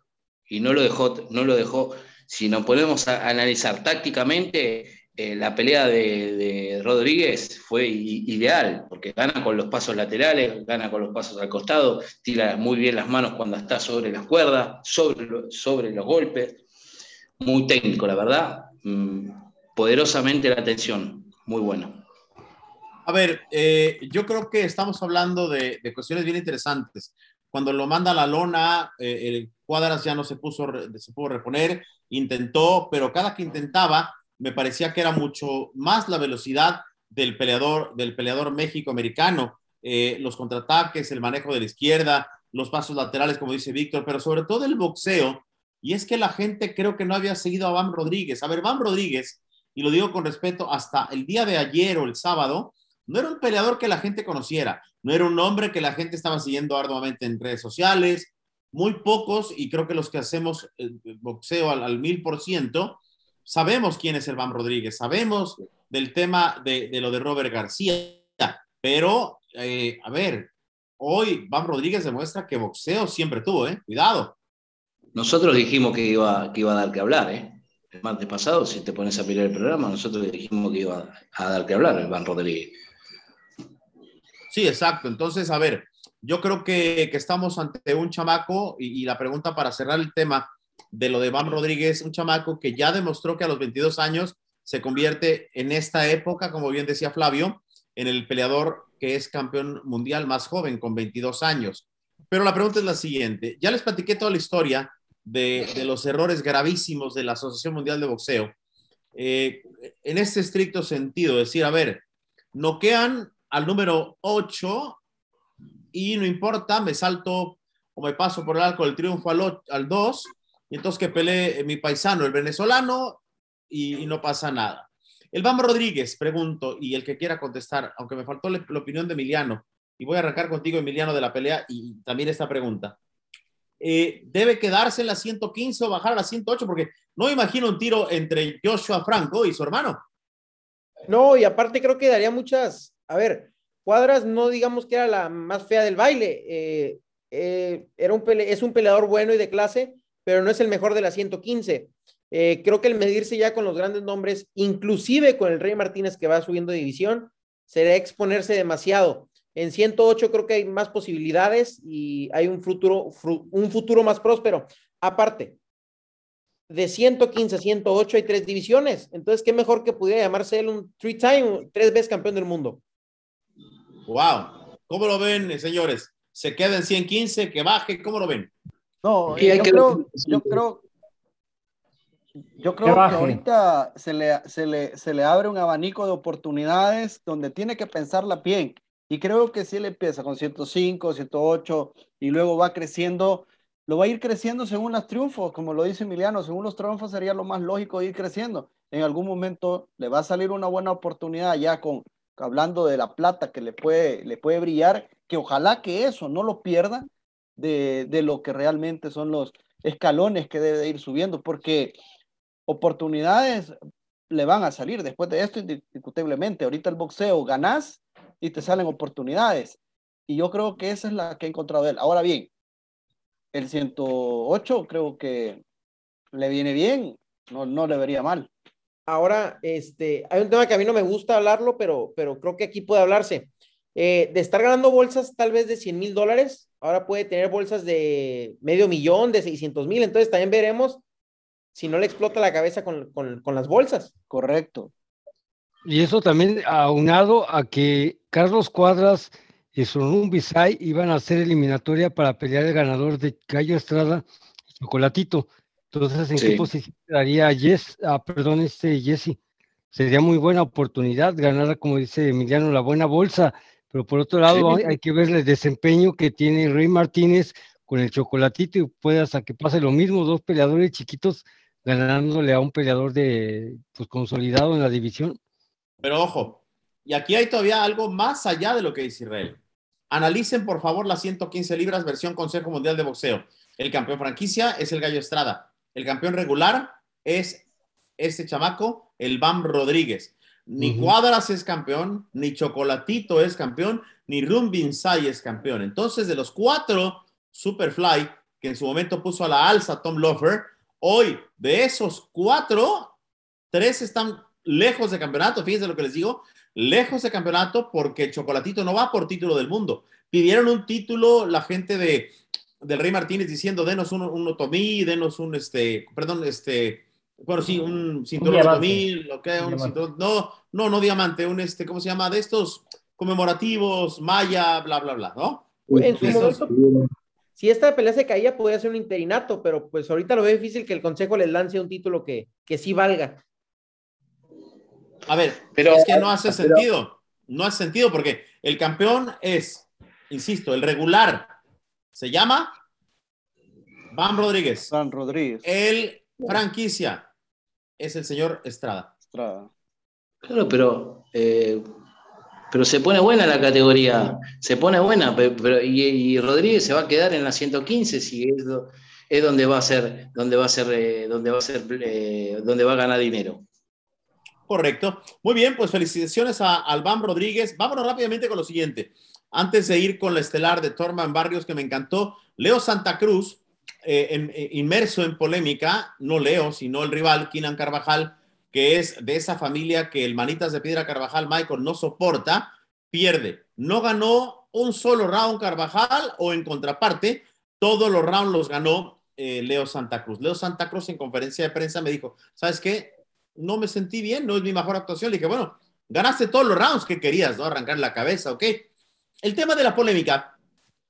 Y no lo dejó, no lo dejó. Si nos ponemos a analizar tácticamente, eh, la pelea de, Rodríguez fue ideal, porque gana con los pasos laterales, gana con los pasos al costado, tira muy bien las manos cuando está sobre las cuerdas, sobre, los golpes. Muy técnico, la verdad. Mm, poderosamente la atención, muy bueno. A ver, eh, yo creo que estamos hablando de, cuestiones bien interesantes. Cuando lo manda la lona, eh, el Cuadras ya no se puso, se pudo reponer, intentó, pero cada que intentaba, me parecía que era mucho más la velocidad del peleador, del peleador México-americano, eh, los contraataques, el manejo de la izquierda, los pasos laterales, como dice Víctor, pero sobre todo el boxeo. Y es que la gente creo que no había seguido a Van Rodríguez. A ver, Van Rodríguez, y lo digo con respeto, hasta el día de ayer o el sábado, no era un peleador que la gente conociera, no era un hombre que la gente estaba siguiendo arduamente en redes sociales, muy pocos, y creo que los que hacemos boxeo al mil por ciento, sabemos quién es el Van Rodríguez, sabemos del tema de, de lo de Robert García, pero, eh, a ver, hoy Van Rodríguez demuestra que boxeo siempre tuvo, ¿eh? Cuidado. Nosotros dijimos que iba, que iba a dar que hablar, ¿eh? El martes pasado, si te pones a mirar el programa, nosotros dijimos que iba a dar que hablar el Van Rodríguez. Sí, exacto. Entonces, a ver, yo creo que, que estamos ante un chamaco y, y la pregunta para cerrar el tema, de lo de Bam Rodríguez, un chamaco que ya demostró que a los 22 años se convierte en esta época, como bien decía Flavio, en el peleador que es campeón mundial más joven, con 22 años. Pero la pregunta es la siguiente, ya les platiqué toda la historia de, los errores gravísimos de la Asociación Mundial de Boxeo. Eh, en este estricto sentido, decir, a ver, noquean al número 8 y no importa, me salto o me paso por el arco del triunfo al, al 2 y entonces que pelee mi paisano, el venezolano, y, no pasa nada. El Bam Rodríguez, pregunto, y el que quiera contestar, aunque me faltó la, la, opinión de Emiliano, y voy a arrancar contigo, Emiliano, de la pelea, y también esta pregunta. Eh, ¿Debe quedarse en la 115 o bajar a la 108? Porque no imagino un tiro entre Joshua Franco y su hermano. No, y aparte creo que daría muchas, a ver, Cuadras no digamos que era la más fea del baile, eh, eh, era un pele es un peleador bueno y de clase, pero no es el mejor de la 115. Eh, creo que el medirse ya con los grandes nombres, inclusive con el Rey Martínez que va subiendo división, será exponerse demasiado. En 108 creo que hay más posibilidades y hay un futuro, un futuro más próspero. Aparte, de 115 a 108 hay tres divisiones. Entonces, qué mejor que pudiera llamarse él un three-time, tres veces campeón del mundo. Wow. ¿Cómo lo ven, señores? ¿Se queda en 115? ¿Que baje? ¿Cómo lo ven? No, yo, creo, yo creo, yo creo que ahorita se le, se, le, se le abre un abanico de oportunidades donde tiene que pensarla bien. Y creo que si él empieza con 105, 108 y luego va creciendo, lo va a ir creciendo según los triunfos, como lo dice Emiliano, según los triunfos sería lo más lógico ir creciendo. En algún momento le va a salir una buena oportunidad ya con, hablando de la plata que le puede, le puede brillar, que ojalá que eso no lo pierda de, de lo que realmente son los escalones que debe ir subiendo, porque oportunidades le van a salir después de esto indiscutiblemente. Ahorita el boxeo ganás y te salen oportunidades. Y yo creo que esa es la que ha encontrado él. Ahora bien, el 108 creo que le viene bien, no, no le vería mal. Ahora, este, hay un tema que a mí no me gusta hablarlo, pero, pero creo que aquí puede hablarse. Eh, de estar ganando bolsas tal vez de 100 mil dólares, ahora puede tener bolsas de medio millón, de 600 mil, entonces también veremos si no le explota la cabeza con, con, las bolsas. Correcto. Y eso también aunado a que Carlos Cuadras y Sonun Bisay iban a hacer eliminatoria para pelear el ganador de Gallo Estrada y Chocolatito. Entonces, ¿en qué posición daría Yes, ah, perdón, este Jesse? Sería muy buena oportunidad ganar, como dice Emiliano, la buena bolsa, pero por otro lado hay que ver el desempeño que tiene Rey Martínez con el chocolatito y puede hasta que pase lo mismo, dos peleadores chiquitos ganándole a un peleador de pues, consolidado en la división. Pero ojo, y aquí hay todavía algo más allá de lo que dice Israel. Analicen por favor las 115 libras versión Consejo Mundial de Boxeo. El campeón franquicia es el Gallo Estrada. El campeón regular es este chamaco, el Bam Rodríguez. Ni Cuadras es campeón, ni Chocolatito es campeón, ni Rumbinsay es campeón. Entonces, de los cuatro Superfly que en su momento puso a la alza Tom Lofer, Hoy, de esos cuatro, tres están lejos de campeonato. Fíjense lo que les digo, lejos de campeonato porque Chocolatito no va por título del mundo. Pidieron un título la gente de del Rey Martínez diciendo denos un, un otomí, denos un este, perdón, este, bueno, sí, un cinturón un otomí, lo que un cinturón, no, no, no diamante, un este, ¿cómo se llama? De estos conmemorativos, maya, bla, bla, bla, ¿no? En su si esta pelea se caía, podría ser un interinato, pero pues ahorita lo veo difícil que el Consejo les lance un título que, que sí valga. A ver, pero es que no hace sentido. No hace sentido porque el campeón es, insisto, el regular. Se llama Van Rodríguez. Van Rodríguez. El franquicia es el señor Estrada. Estrada. Claro, pero eh, pero se pone buena la categoría, se pone buena, pero, y, Rodríguez se va a quedar en la 115 si es, es donde va a ser, donde va a ser, eh, donde va a ser, eh, donde va a ganar dinero. Correcto. Muy bien, pues felicitaciones a Albán Rodríguez. Vámonos rápidamente con lo siguiente. Antes de ir con la estelar de Torman Barrios, que me encantó, Leo Santa Cruz, eh, inmerso en polémica, no Leo, sino el rival, Kinan Carvajal, que es de esa familia que el Manitas de Piedra Carvajal, Michael, no soporta, pierde. No ganó un solo round Carvajal o en contraparte, todos los rounds los ganó eh, Leo Santa Cruz. Leo Santa Cruz en conferencia de prensa me dijo, ¿sabes qué? No me sentí bien, no es mi mejor actuación. Le dije, bueno, ganaste todos los rounds que querías, ¿no? Arrancar la cabeza, ¿ok? El tema de la polémica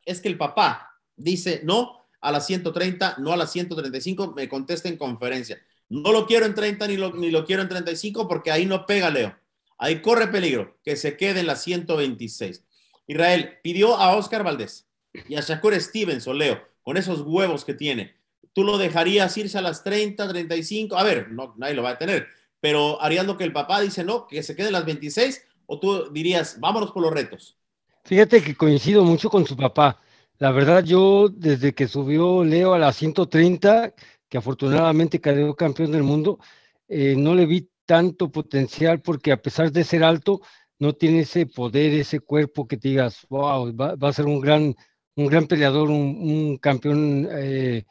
es que el papá dice no a las 130, no a las 135, me contesta en conferencia. No lo quiero en 30 ni lo, ni lo quiero en 35 porque ahí no pega Leo. Ahí corre peligro que se quede en la 126. Israel pidió a Oscar Valdés y a Shakur Stevens o Leo con esos huevos que tiene. ¿Tú lo dejarías irse a las 30, 35? A ver, no, nadie lo va a tener, pero harías lo que el papá dice, no, que se quede en las 26 o tú dirías, vámonos por los retos. Fíjate que coincido mucho con su papá. La verdad, yo desde que subió Leo a las 130, que afortunadamente quedó campeón del mundo, eh, no le vi tanto potencial porque a pesar de ser alto, no tiene ese poder, ese cuerpo que te digas, wow, va, a ser un gran, un gran peleador, un, campeón eh,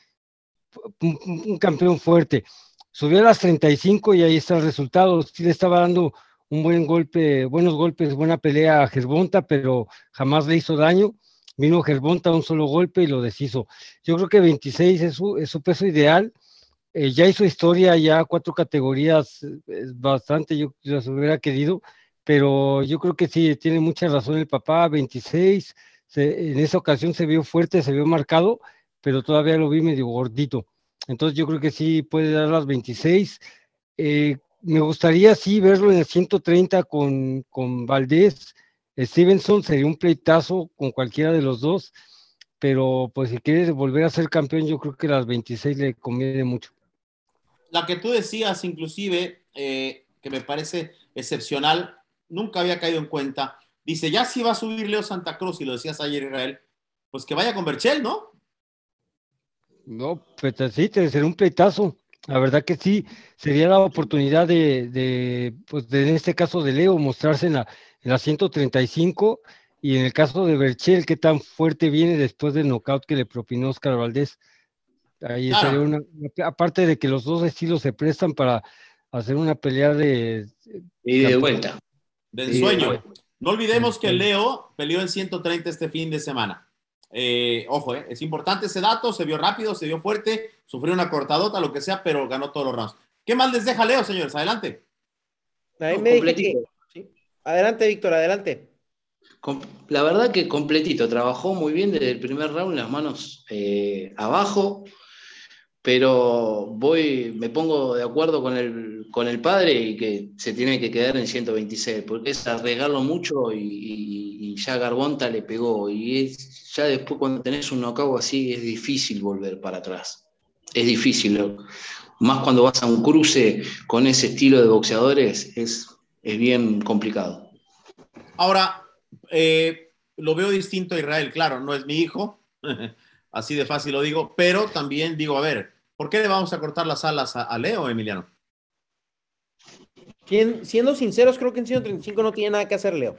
un, campeón fuerte. Subió a las 35 y ahí está el resultado. Le estaba dando un buen golpe, buenos golpes, buena pelea a Gerbonta, pero jamás le hizo daño. Vino Gerbonta un solo golpe y lo deshizo. Yo creo que 26 es su, es su peso ideal. Eh, ya hizo historia, ya cuatro categorías, es bastante, yo, yo las hubiera querido, pero yo creo que sí, tiene mucha razón el papá, 26, en esa ocasión se vio fuerte, se vio marcado, pero todavía lo vi medio gordito. Entonces yo creo que sí puede dar las 26. Eh, me gustaría sí verlo en el 130 con, con Valdés. Stevenson sería un pleitazo con cualquiera de los dos, pero pues si quiere volver a ser campeón, yo creo que las 26 le conviene mucho. La que tú decías, inclusive, eh, que me parece excepcional, nunca había caído en cuenta. Dice, ya si va a subir Leo Santa Cruz, y lo decías ayer, Israel, pues que vaya con Berchel, ¿no? No, pues sí, ser un pleitazo. La verdad que sí, sería la oportunidad de, de pues de, en este caso de Leo, mostrarse en la, en la 135 y en el caso de Berchel, qué tan fuerte viene después del knockout que le propinó Oscar Valdés. Ahí sería una, aparte de que los dos estilos se prestan para hacer una pelea de... Y de vuelta. De ensueño. No olvidemos que Leo peleó en 130 este fin de semana. Eh, ojo, eh, es importante ese dato, se vio rápido, se vio fuerte, sufrió una cortadota, lo que sea, pero ganó todos los rounds. ¿Qué más les deja Leo, señores? Adelante. Adelante, Víctor, adelante. La verdad que completito, trabajó muy bien desde el primer round, las manos eh, abajo, pero voy, me pongo de acuerdo con el, con el padre y que se tiene que quedar en 126, porque es arriesgarlo mucho y, ya Garbonta le pegó. Y ya después cuando tenés un knockout así es difícil volver para atrás. Es difícil. Más cuando vas a un cruce con ese estilo de boxeadores, es, es bien complicado. Ahora, eh, lo veo distinto a Israel, claro, no es mi hijo, *laughs* así de fácil lo digo, pero también digo, a ver, ¿Por qué le vamos a cortar las alas a, Leo, Emiliano? siendo sinceros, creo que en 135 no tiene nada que hacer Leo.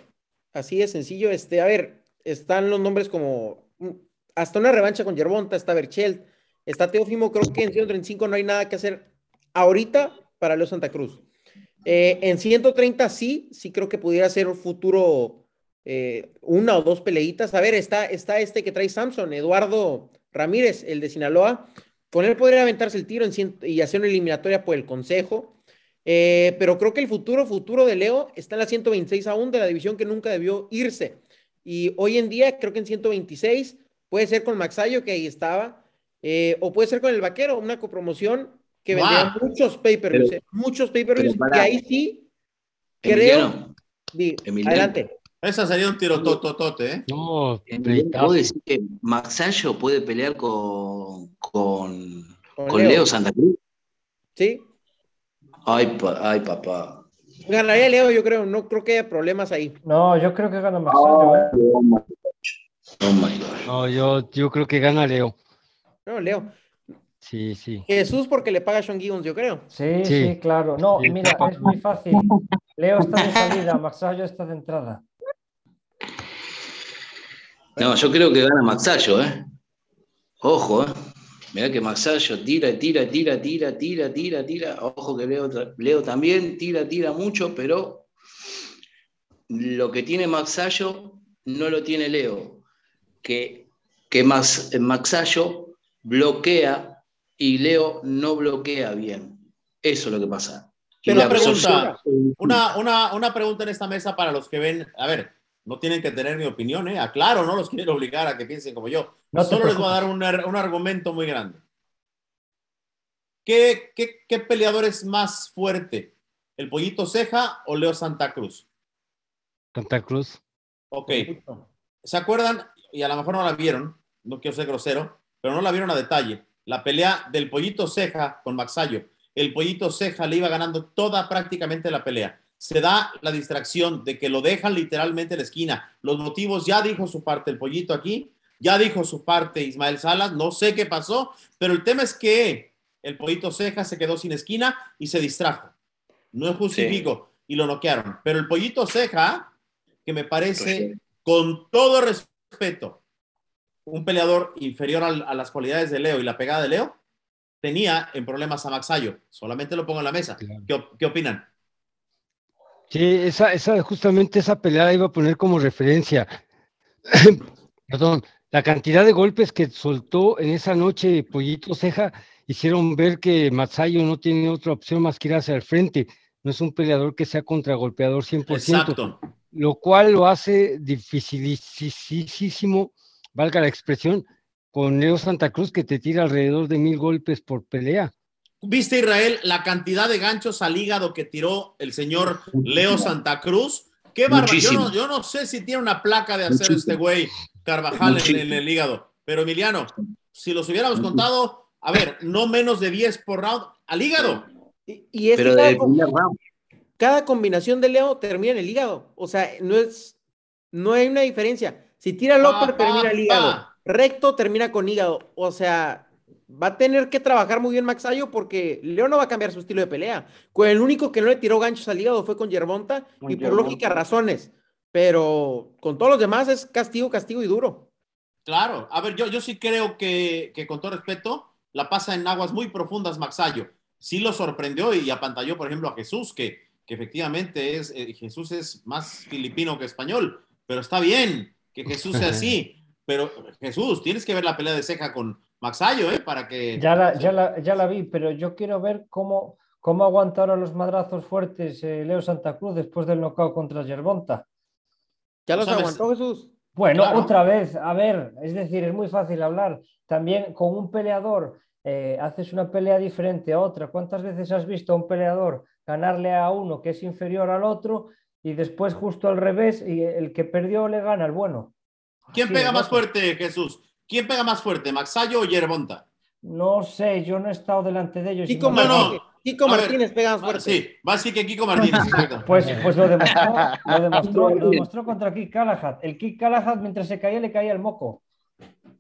Así de sencillo. Este, a ver, están los nombres como mm, hasta una revancha con Yerbonta, está Berchelt, está Teófimo. Creo que en 135 no hay nada que hacer ahorita para Leo Santa Cruz. Eh, en 130 sí, sí creo que pudiera ser un futuro eh, una o dos peleitas. A ver, está, está este que trae Samson, Eduardo Ramírez, el de Sinaloa. Con él podría aventarse el tiro y hacer una eliminatoria por el Consejo. Eh, pero creo que el futuro, futuro de Leo está en la 126 aún de la división que nunca debió irse. Y hoy en día creo que en 126 puede ser con Maxayo, que ahí estaba, o puede ser con el Vaquero, una copromoción que vendría muchos papers, eh, muchos papers, y ahí sí creo. adelante. Esa sería un tiro tototote, ¿eh? No, ¿Puedo decir que Maxayo puede pelear con, con, Leo. Santa Cruz? Sí. Ay, ay, papá. Ganaría Leo, yo creo. No creo que haya problemas ahí. No, yo creo que gana Maxayo, ¿eh? Oh, oh my God. No, yo, yo creo que gana Leo. No, Leo. Sí, sí. Jesús porque le paga a Sean Gibbons, yo creo. Sí, sí, claro. No, mira, es muy fácil. Leo está de salida, Maxayo está de entrada. No, yo creo que gana Maxayo, ¿eh? Ojo, ¿eh? Mirá que Maxayo tira, tira, tira, tira, tira, tira, tira. Ojo que Leo, Leo también tira, tira mucho, pero lo que tiene Maxayo no lo tiene Leo. Que, que Max, Maxayo bloquea y Leo no bloquea bien. Eso es lo que pasa. Pero una pregunta, una, una pregunta en esta mesa para los que ven. A ver, no tienen que tener mi opinión, ¿eh? Aclaro, no los quiero obligar a que piensen como yo. No Solo les voy a dar un, argumento muy grande. ¿Qué, qué, peleador es más fuerte? ¿El Pollito Ceja o Leo Santa Cruz? Santa Cruz. Ok. ¿Se acuerdan? Y a lo mejor no la vieron, no quiero ser grosero, pero no la vieron a detalle. La pelea del Pollito Ceja con Maxayo. El Pollito Ceja le iba ganando toda prácticamente la pelea se da la distracción de que lo dejan literalmente en la esquina. Los motivos ya dijo su parte el pollito aquí, ya dijo su parte Ismael Salas, no sé qué pasó, pero el tema es que el pollito ceja se quedó sin esquina y se distrajo. No es justifico y lo noquearon, pero el pollito ceja, que me parece con todo respeto un peleador inferior a las cualidades de Leo y la pegada de Leo, tenía en problemas a Maxayo. Solamente lo pongo en la mesa. ¿Qué, qué opinan? Sí, esa, esa, justamente esa pelea iba a poner como referencia. *clears throat* Perdón, la cantidad de golpes que soltó en esa noche Pollito Ceja hicieron ver que Matsayo no tiene otra opción más que ir hacia el frente. No es un peleador que sea contragolpeador 100%, Exacto. lo cual lo hace dificilísimo, valga la expresión, con Leo Santa Cruz que te tira alrededor de mil golpes por pelea. ¿Viste, Israel, la cantidad de ganchos al hígado que tiró el señor Leo Santa Cruz? Qué barbaridad. Yo, no, sé si tiene una placa de hacer este güey Carvajal en, el hígado. Pero Emiliano, si los hubiéramos contado, a ver, no menos de 10 por round al hígado. Y, es cada, combinación de Leo termina en el hígado. O sea, no es, no hay una diferencia. Si tira López, termina el hígado. Recto termina con hígado. O sea, va a tener que trabajar muy bien Maxayo porque Leo no va a cambiar su estilo de pelea. Con el único que no le tiró ganchos al hígado fue con Yerbonta y por lógica razones. Pero con todos los demás es castigo, castigo y duro. Claro, a ver, yo, yo sí creo que, que con todo respeto la pasa en aguas muy profundas Maxayo. Sí lo sorprendió y apantalló, por ejemplo, a Jesús, que, que efectivamente es, eh, Jesús es más filipino que español, pero está bien que *laughs* Jesús sea así. Pero Jesús, tienes que ver la pelea de ceja con, Maxayo, ¿eh? Para que... Ya la, ya la, ya la vi, pero yo quiero ver cómo, cómo aguantaron los madrazos fuertes eh, Leo Santa Cruz después del knockout contra Yerbonta. ¿Ya los aguantó Jesús? Bueno, otra vez, a ver, es decir, es muy fácil hablar. También con un peleador eh, haces una pelea diferente a otra. ¿Cuántas veces has visto a un peleador ganarle a uno que es inferior al otro y después justo al revés y el que perdió le gana al bueno? ¿Quién pega más fuerte, Jesús? ¿Quién pega más fuerte, Maxayo o Yerbonta? No sé, yo no he estado delante de ellos. Kiko, Martínez, pega más fuerte. Sí, va a decir que Kiko Martínez. *laughs* pues, pues lo demostró, lo *laughs* demostró, lo demostró contra Kik Callahan. El Kik Callahan, mientras se caía, le caía el moco.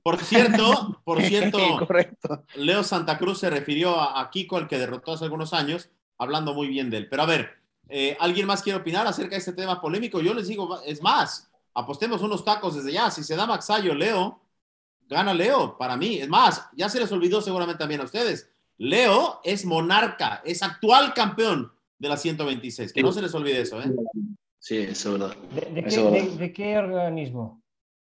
Por cierto, por *laughs* cierto, Leo Santa Cruz se refirió a, Kiko, el que derrotó hace algunos años, hablando muy bien de él. Pero a ver, eh, ¿alguien más quiere opinar acerca de este tema polémico? Yo les digo, es más, apostemos unos tacos desde ya. Si se da Maxayo, Leo, gana Leo, para mí. Es más, ya se les olvidó seguramente también a ustedes. Leo es monarca, es actual campeón de la 126. Que no se les olvide eso, ¿eh? Sí, eso es verdad. ¿De, qué, organismo?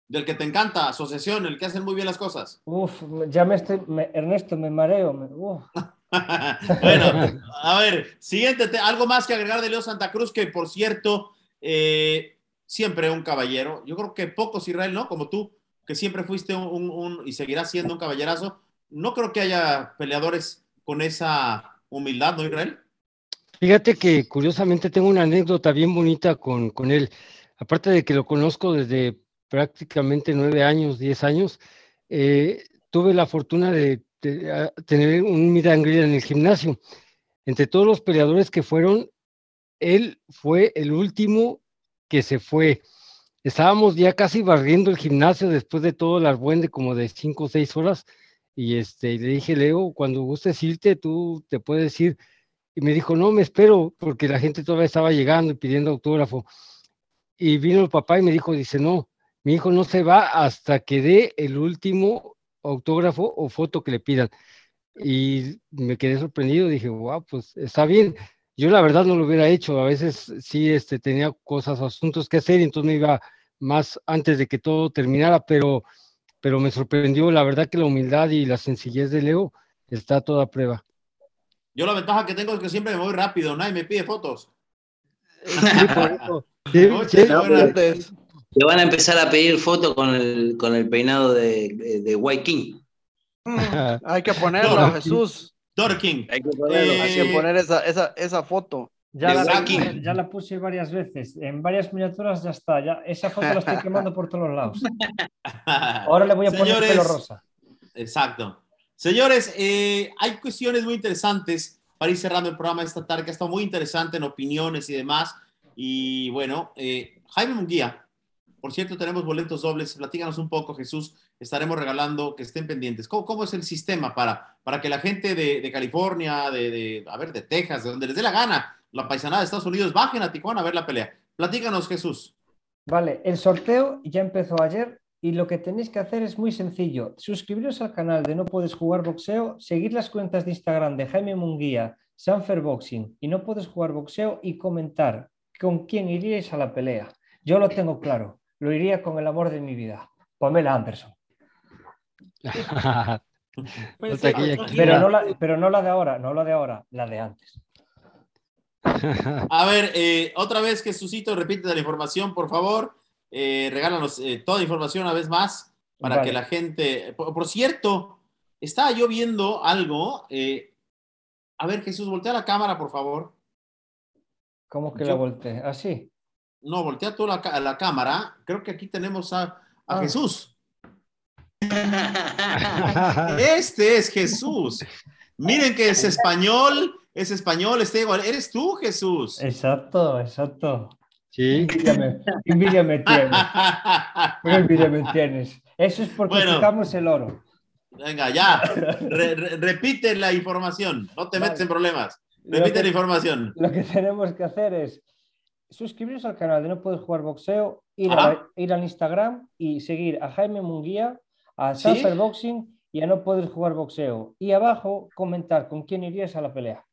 Del que te encanta, asociación, el que hacen muy bien las cosas. Uf, ya me estoy, Ernesto, me mareo. *laughs* *laughs* bueno, a ver, siguiente, algo más que agregar de Leo Santa Cruz, que por cierto, eh, siempre un caballero. Yo creo que pocos Israel, ¿no? Como tú, que siempre fuiste un, y seguirás siendo un caballerazo. No creo que haya peleadores con esa humildad, ¿no, Israel? Fíjate que curiosamente tengo una anécdota bien bonita con, con él. Aparte de que lo conozco desde prácticamente nueve años, diez años, eh, tuve la fortuna de, tener un mirangrid en el gimnasio. Entre todos los peleadores que fueron, él fue el último que se fue estábamos ya casi barriendo el gimnasio después de todo el arbuende como de cinco o seis horas y este, le dije, Leo, cuando gustes irte, tú te puedes ir. Y me dijo, no, me espero, porque la gente todavía estaba llegando y pidiendo autógrafo. Y vino el papá y me dijo, dice, no, mi hijo no se va hasta que dé el último autógrafo o foto que le pidan. Y me quedé sorprendido, dije, wow, pues está bien. Yo la verdad no lo hubiera hecho, a veces sí este, tenía cosas, asuntos que hacer y entonces me iba más antes de que todo terminara, pero, pero me sorprendió, la verdad que la humildad y la sencillez de Leo está a toda prueba. Yo la ventaja que tengo es que siempre me voy rápido, nadie me pide fotos. Te van a empezar a pedir fotos con el, con el peinado de, de, White King. Mm, *laughs* hay que ponerlo, Jesús. Dorking. Hay que, poner esa, esa, esa foto. Ya la, ya la, puse varias veces. En varias miniaturas ya está. Ya, esa foto la estoy quemando por todos lados. *laughs* Ahora le voy a poner pelo rosa. Exacto. Señores, eh, hay cuestiones muy interesantes para ir cerrando el programa de esta tarde, que ha estado muy interesante en opiniones y demás. Y bueno, eh, Jaime Munguía, por cierto, tenemos boletos dobles. Platícanos un poco, Jesús. Estaremos regalando que estén pendientes. ¿Cómo, es el sistema para, para que la gente de, California, de, a ver, de Texas, de donde les dé la gana, la paisanada de Estados Unidos, bajen a Tijuana a ver la pelea? Platícanos, Jesús. Vale, el sorteo ya empezó ayer. y lo que tenéis que hacer es muy sencillo. Suscribiros al canal de No Puedes Jugar Boxeo, seguir las cuentas de Instagram de Jaime Munguía, Sanfer Boxing y No Puedes Jugar Boxeo y comentar con quién iríais a la pelea. Yo lo tengo claro, lo iría con el amor de mi vida, Pamela Anderson. *laughs* Pues aquí, aquí. Pero no, la, pero no la de ahora, no la de ahora, la de antes. A ver, eh, otra vez, Jesucito, repite la información, por favor. Eh, regálanos eh, toda la información una vez más para Vale. que la gente. Por, por cierto, estaba yo viendo algo. eh, a ver, Jesús, voltea la cámara, por favor. ¿Cómo que Yo- la volteé? ¿Así? No, voltea toda la, la cámara. Creo que aquí tenemos a, a Ah. Jesús. *laughs* Este es Jesús. Miren que es español, es español, está igual. Eres tú, Jesús. Exacto, exacto. Sí, Envidia me, envidia me tienes. Envidia me tienes. Eso es porque Bueno. el oro. Venga, ya. Re- re- repite la información. No te metes Vale. en problemas. Repite que- la información. Lo que tenemos que hacer es suscribiros al canal de No Puedes Jugar Boxeo, ir, a ir al Instagram y seguir a Jaime Munguía, a ¿Sí? Sanfer Boxing y a No Puedes Jugar Boxeo. Y abajo comentar con quién irías a la pelea.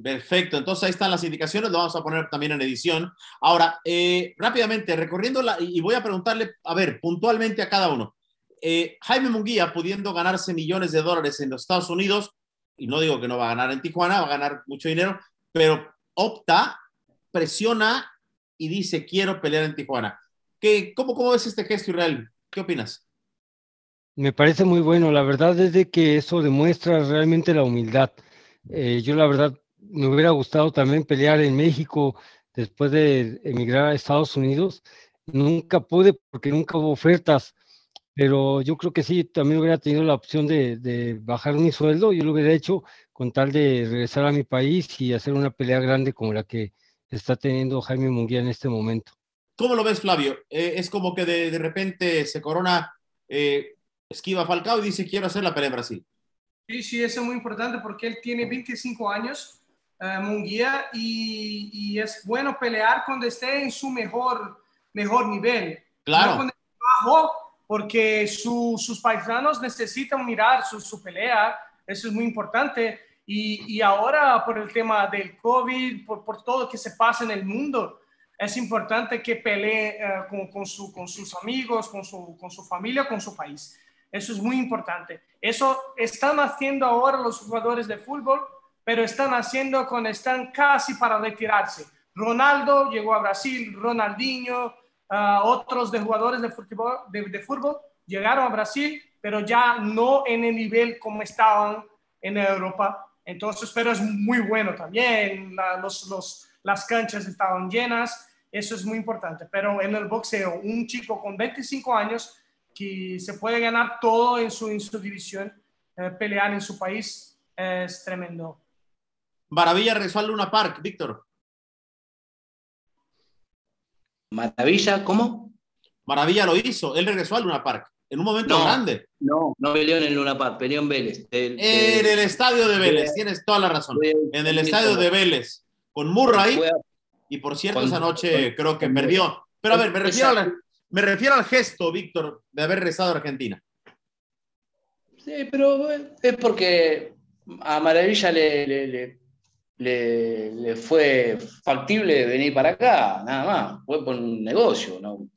Perfecto. Entonces ahí están las indicaciones. Lo vamos a poner también en edición. Ahora, eh, rápidamente, recorriendo la. Y y voy a preguntarle, a ver, puntualmente a cada uno. Eh, Jaime Munguía, pudiendo ganarse millones de dólares en los Estados Unidos, y no digo que no va a ganar en Tijuana, va a ganar mucho dinero, pero opta, presiona y dice: Quiero pelear en Tijuana. ¿Qué, cómo, ¿Cómo ves este gesto, Israel? ¿Qué opinas? me parece muy bueno. La verdad es de que eso demuestra realmente la humildad. Eh, yo la verdad me hubiera gustado también pelear en México después de emigrar a Estados Unidos. Nunca pude porque nunca hubo ofertas, pero yo creo que sí, también hubiera tenido la opción de, de bajar mi sueldo. Yo lo hubiera hecho con tal de regresar a mi país y hacer una pelea grande como la que está teniendo Jaime Munguía en este momento. ¿Cómo lo ves, Flavio? Eh, es como que de, de repente se corona, eh, esquiva Falcao y dice: Quiero hacer la pelea en Brasil. Sí, sí, eso es muy importante porque él tiene 25 años, eh, Munguía, y, y es bueno pelear cuando esté en su mejor, mejor nivel. Claro. No cuando bajo, porque su- sus paisanos necesitan mirar su, su pelea, eso es muy importante. Y, y ahora por el tema del COVID, por, por todo que se pasa en el mundo, es importante que pelee eh, con, con su- con sus amigos, con su, con su familia, con su país. Eso es muy importante. Eso están haciendo ahora los jugadores de fútbol, pero están haciendo cuando están casi para retirarse. Ronaldo llegó a Brasil, Ronaldinho, ah, otros de jugadores de fútbol, de, de fútbol llegaron a Brasil, pero ya no en el nivel como estaban en Europa. Entonces, pero es muy bueno también. La- los, los, las canchas estaban llenas. Eso es muy importante. Pero en el boxeo, un chico con 25 años que se puede ganar todo en su, en su división, eh, pelear en su país, es tremendo. Maravilla regresó al Luna Park, Víctor. Maravilla, ¿cómo? Maravilla lo hizo. Él regresó al Luna Park en un momento No. grande. No, no peleó en el Luna Park, peleó en Vélez. El- En el- estadio de Vélez, tienes toda la razón. En el estadio de Vélez, con Murray. Y por cierto, Con- esa noche con- creo que con- perdió. Pero a ver, me refiero, al, me refiero al gesto, Víctor, de haber regresado a Argentina. Sí, pero es porque a Maravilla le, le- le- le- le fue factible venir para acá, nada más. Fue por un negocio, ¿no?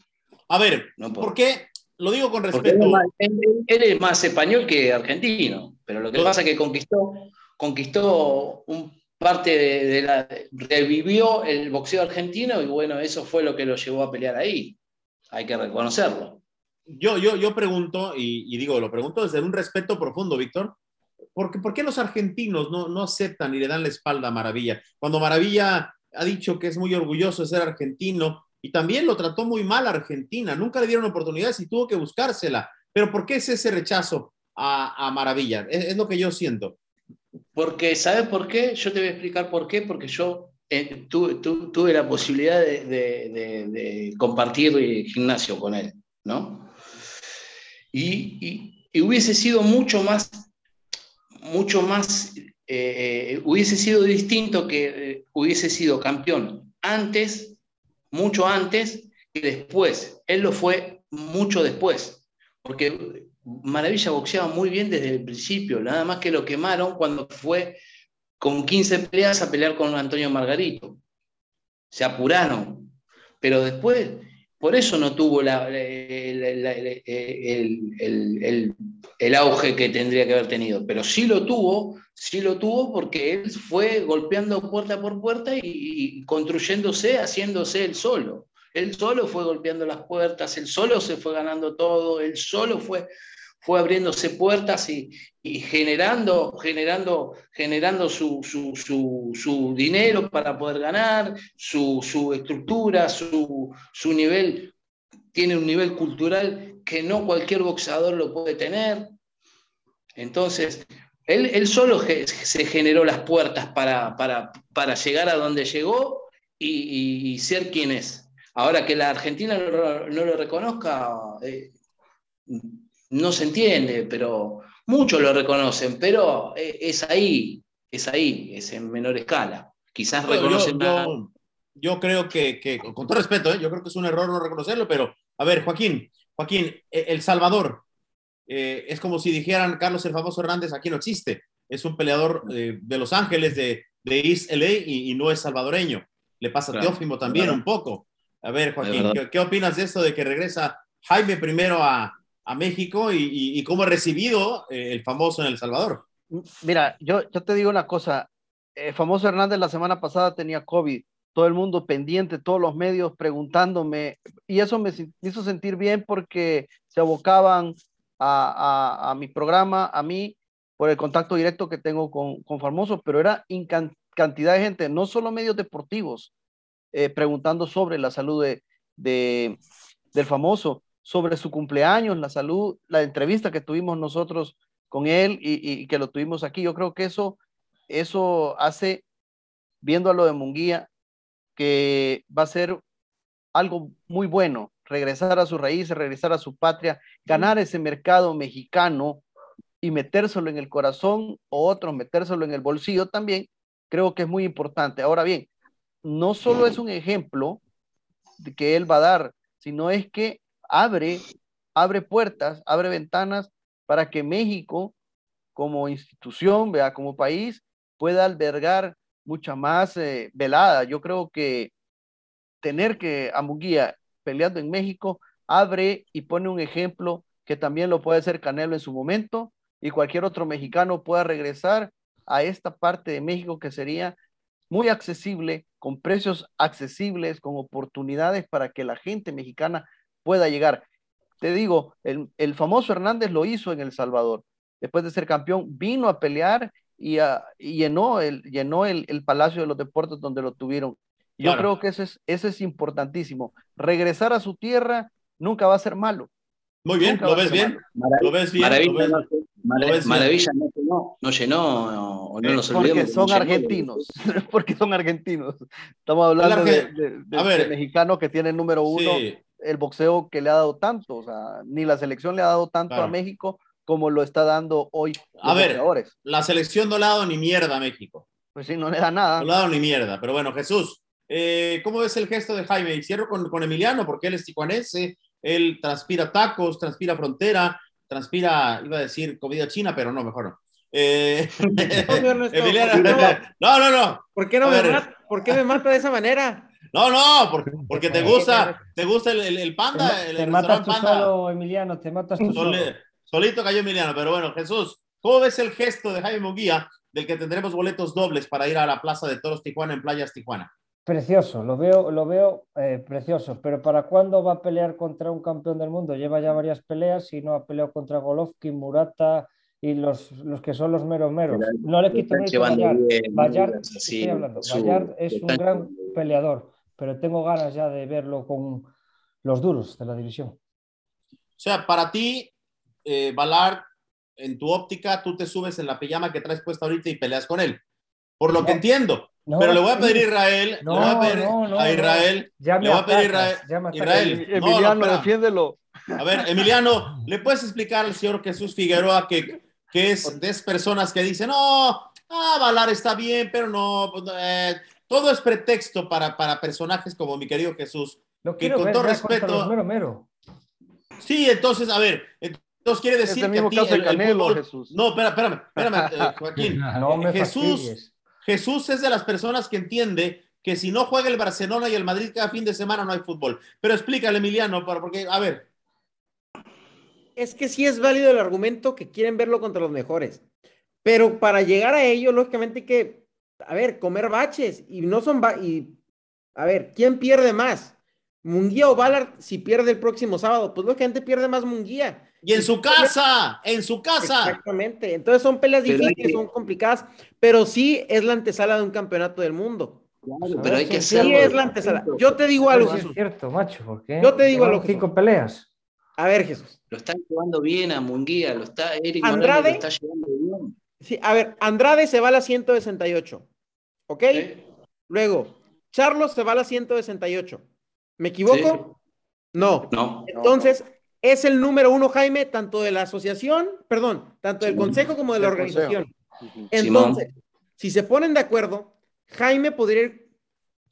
A ver, no por- ¿por qué? Lo digo con respeto. él- él es más español que argentino, pero lo que pasa es que conquistó, conquistó un parte de, de la. revivió el boxeo argentino y bueno, eso fue lo que lo llevó a pelear ahí. Hay que reconocerlo. Yo, yo, yo pregunto, y, y digo, lo pregunto desde un respeto profundo, Víctor, ¿por qué, por qué los argentinos no, no aceptan y le dan la espalda a Maravilla? Cuando Maravilla ha dicho que es muy orgulloso de ser argentino y también lo trató muy mal a Argentina, nunca le dieron oportunidades y tuvo que buscársela. Pero ¿por qué es ese rechazo a, a Maravilla? Es, es lo que yo siento. Porque, ¿sabes por qué? Yo te voy a explicar por qué, porque yo eh, tuve, tu- tuve la posibilidad de, de- de- de compartir gimnasio con él, ¿no? Y, y- y hubiese sido mucho más, mucho más, eh, eh, hubiese sido distinto que eh, hubiese sido campeón antes, mucho antes que después. Él lo fue mucho después, porque Maravilla boxeaba muy bien desde el principio, nada más que lo quemaron cuando fue con 15 peleas a pelear con Antonio Margarito. Se apuraron, pero después, por eso no tuvo el, auge que tendría que haber tenido, pero sí lo tuvo, sí lo tuvo porque él fue golpeando puerta por puerta y, construyéndose, haciéndose él solo. Él solo fue golpeando las puertas, él solo se fue ganando todo, él solo fue, fue abriéndose puertas y, generando, generando, generando su, dinero para poder ganar, su, estructura, su, nivel, tiene un nivel cultural que no cualquier boxeador lo puede tener. Entonces, él, solo se generó las puertas para, para, llegar a donde llegó y, ser quien es. Ahora que la Argentina no, lo reconozca, eh, no se entiende, pero muchos lo reconocen, pero eh, es ahí, es ahí, es en menor escala. Quizás reconocen yo, yo, creo que, con todo respeto, ¿eh? yo creo que es un error no reconocerlo, pero a ver, Joaquín, Joaquín, e, El Salvador, eh, es como si dijeran Carlos el famoso Hernández aquí no existe. Es un peleador de Los Ángeles, de, de East LA y, no es salvadoreño. Le pasa a Teófimo también un poco. A ver, Joaquín, ¿qué, opinas de esto de que regresa Jaime primero a, a México y, cómo ha recibido eh, el famoso en El Salvador? Mira, yo, te digo una cosa. El famoso Hernández la semana pasada tenía COVID. Todo el mundo pendiente, todos los medios preguntándome. Y eso me hizo sentir bien porque se abocaban a, mi programa, a mí, por el contacto directo que tengo con, con pero era cantidad de gente, no solo medios deportivos, eh, preguntando sobre la salud de, del famoso, sobre su cumpleaños, la salud, la entrevista que tuvimos nosotros con él y, que lo tuvimos aquí. Yo creo que eso, eso hace, viendo a lo de Munguía, que va a ser algo muy bueno, regresar a sus raíces, regresar a su patria, ganar ese mercado mexicano y metérselo en el corazón o otros metérselo en el bolsillo también, creo que es muy importante. Ahora bien, no solo es un ejemplo que él va a dar, sino es que abre, abre puertas, abre ventanas para que México como institución, vea, como país, pueda albergar mucha más eh, velada. Yo creo que tener que a Munguía peleando en México abre y pone un ejemplo que también lo puede hacer Canelo en su momento y cualquier otro mexicano pueda regresar a esta parte de México que sería muy accesible, con precios accesibles, con oportunidades para que la gente mexicana pueda llegar. Te digo, el, el, famoso Hernández lo hizo en El Salvador. Después de ser campeón, vino a pelear y, llenó, el, llenó el, el, Palacio de los Deportes donde lo tuvieron. Yo creo que eso es, eso es importantísimo. Regresar a su tierra nunca va a ser malo. Muy bien, ¿lo ves bien? ¿lo ves bien? Maravilla, no, no, llenó, o no eh, nos Porque son argentinos, *laughs* porque son argentinos. Estamos hablando de, de, mexicanos que tienen número uno el boxeo que le ha dado tanto, o sea, ni la selección le ha dado tanto a México como lo está dando hoy. A ver, la selección no le ha dado ni mierda a México. Pues sí, no le da nada. No le ha dado ni mierda, pero bueno, Jesús, eh, ¿cómo ves el gesto de Jaime? Y cierro con, con Emiliano, porque él es tijuanense, él transpira tacos, transpira frontera, transpira, iba a decir comida china, pero no, mejor no. Eh, *laughs* *laughs* Emiliano, *laughs* no, no, no. ¿Por qué, no me, ¿Por qué me mata de esa manera? No, no, porque, porque te gusta, te gusta el, el, panda. Te, el, te matas tú solo, Emiliano, te matas tú solo. Solito cayó Emiliano, pero bueno, Jesús, ¿cómo ves el gesto de Jaime Muguía del que tendremos boletos dobles para ir a la Plaza de Toros Tijuana en Playas Tijuana? Precioso, lo veo, lo veo eh, precioso, pero ¿para cuándo va a pelear contra un campeón del mundo? Lleva ya varias peleas y no ha peleado contra Golovkin, Murata y los, los que son los meros meros. No le quito mérito a Bayard. Bayard, estoy hablando. Bayard es un gran peleador, pero tengo ganas ya de verlo con los duros de la división. O sea, para ti, eh, Ballard, en tu óptica, tú te subes en la pijama que traes puesta ahorita y peleas con él. Por lo que entiendo. pero le voy a pedir a Israel, le voy a pedir a Israel, le voy a pedir a Israel. Emiliano, defiéndelo. A ver, Emiliano, *laughs* ¿le puedes explicar al señor Jesús Figueroa que, que es de esas personas que dicen, no, ah, Valar está bien, pero no, pues, eh, todo es pretexto para, para personajes como mi querido Jesús. que con todo respeto. Mero, mero. Sí, entonces, a ver, entonces quiere Es decir que a mismo ti caso de el- el Canelo, fútbol- Jesús. No, espera, espérame, espérame, eh, *laughs* Joaquín. No me Jesús, fastidies. Jesús es de las personas que entiende que si no juega el Barcelona y el Madrid cada fin de semana no hay fútbol. Pero explícale, Emiliano, porque, a ver, Es que sí es válido el argumento que quieren verlo contra los mejores. Pero para llegar a ello, lógicamente hay que, a ver, comer baches. Y no son, ba- y, a ver, ¿quién pierde más? ¿Munguía o Ballard si pierde el próximo sábado? Pues lógicamente pierde más Munguía. y en su casa, en su casa. Exactamente. Entonces son peleas Pero difíciles, que- son complicadas, pero sí es la antesala de un campeonato del mundo. Claro, pero hay que si Sí hacerlo. es la antesala. Yo te digo algo, si es Jesús. cierto, macho, porque Yo te digo algo, cinco peleas. A ver, Jesús. Lo están llevando bien a Munguía, lo está Eric Andrade. Lo está llevando bien. Sí, a ver, Andrade se va a la 168. ¿Ok? Luego, Charlos se va a la 168. ¿Me equivoco? No. No, Entonces, es el número uno, Jaime, tanto de la asociación, perdón, tanto del consejo como de la organización. Entonces, si se ponen de acuerdo, Jaime podría ir,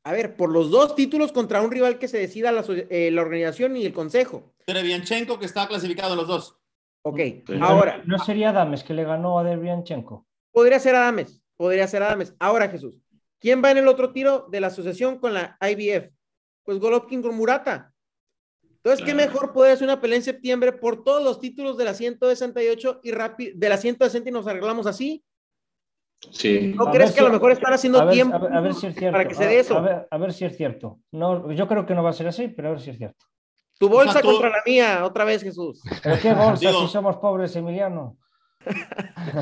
a ver, por los dos títulos contra un rival que se decida la, eh, la organización y el consejo. Trevianchenko, que está clasificado en los dos. Ok, ahora, ¿No sería Dames que le ganó a Derbianchenko? podría ser Adames, podría ser Adames. Ahora, Jesús, ¿quién va en el otro tiro de la asociación con la IBF? Pues Golovkin con Murata. Entonces, ¿qué mejor poder hacer una pelea en septiembre por todos los títulos de la 168 y rápido, de la 160 y nos arreglamos así? sí. ¿No A crees que a lo mejor están haciendo a ver, tiempo a ver- a ver si es cierto. para que se dé eso? A ver, a ver si es cierto. No, yo creo que no va a ser así, pero a ver si es cierto. Tu bolsa O sea, tú- contra la mía, otra vez, Jesús. ¿Pero qué bolsa Digo- si somos pobres, Emiliano? *laughs*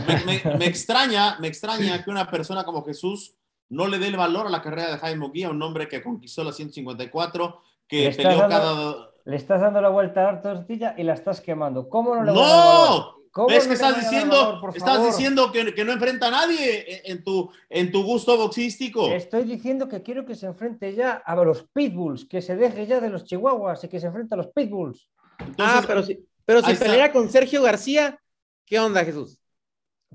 Me, me- me extraña, me extraña que una persona como Jesús no le dé el valor a la carrera de Jaime Munguía, un hombre que conquistó la 154, Le que estás peleó dando- cada... Le estás dando la vuelta a la tortilla y la estás quemando. ¿Cómo no le dar valor? ¡No! ¿Cómo ¿Ves no que le estás diciendo, valor, estás diciendo que, que no enfrenta a nadie en, tu, en tu gusto boxístico? Estoy diciendo que quiero que se enfrente ya a los pitbulls, que se deje ya de los chihuahuas y que se enfrente a los pitbulls. Entonces, ah, pero si, pero si peleara con Sergio García, ¿qué onda, Jesús?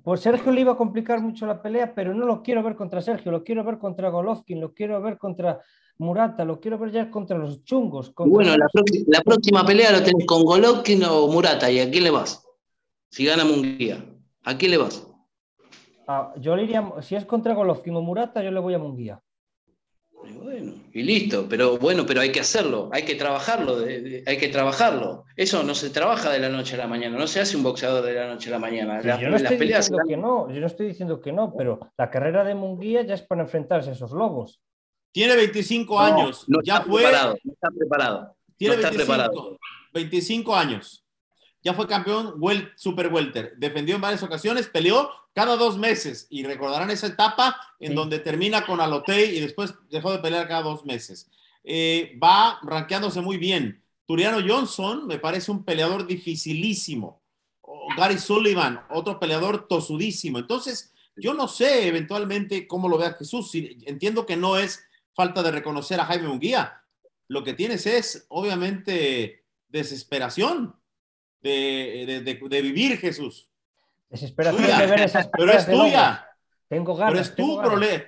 Pues Sergio le iba a complicar mucho la pelea, pero no lo quiero ver contra Sergio, lo quiero ver contra Golovkin, lo quiero ver contra Murata, lo quiero ver ya contra los chungos. Contra bueno, la, próxima- la próxima pelea lo tenés con Golovkin o Murata. ¿Y a quién le vas? Si gana Munguía. ¿A quién le vas? Ah, yo le iría, si es contra Golovkin o Murata, yo le voy a Munguía. Y bueno, y listo. Pero bueno, pero hay que hacerlo. Hay que trabajarlo. de- de- hay que trabajarlo. Eso no se trabaja de la noche a la mañana. No se hace un boxeador de la noche a la mañana. Yo no las estoy peleas diciendo que no, yo no estoy diciendo que no, pero la carrera de Munguía ya es para enfrentarse a esos lobos. tiene 25 No, años, no ya está fue, preparado. No está preparado. tiene no está 25, preparado. 25 años. Ya fue campeón wel- super welter. Defendió en varias ocasiones, peleó cada dos meses. Y recordarán esa etapa en Sí. donde termina con Alotei y después dejó de pelear cada dos meses. Eh, va rankeándose muy bien. Turiano Johnson me parece un peleador dificilísimo. O Gary Sullivan, otro peleador tosudísimo. Entonces, yo no sé eventualmente cómo lo vea Jesús. Entiendo que no es falta de reconocer a Jaime Munguía. Lo que tienes es, obviamente, desesperación de, de- de- de vivir, Jesús. Desesperación Tuya. de ver esas Pero es tuya. Tengo ganas. Pero es tu problema.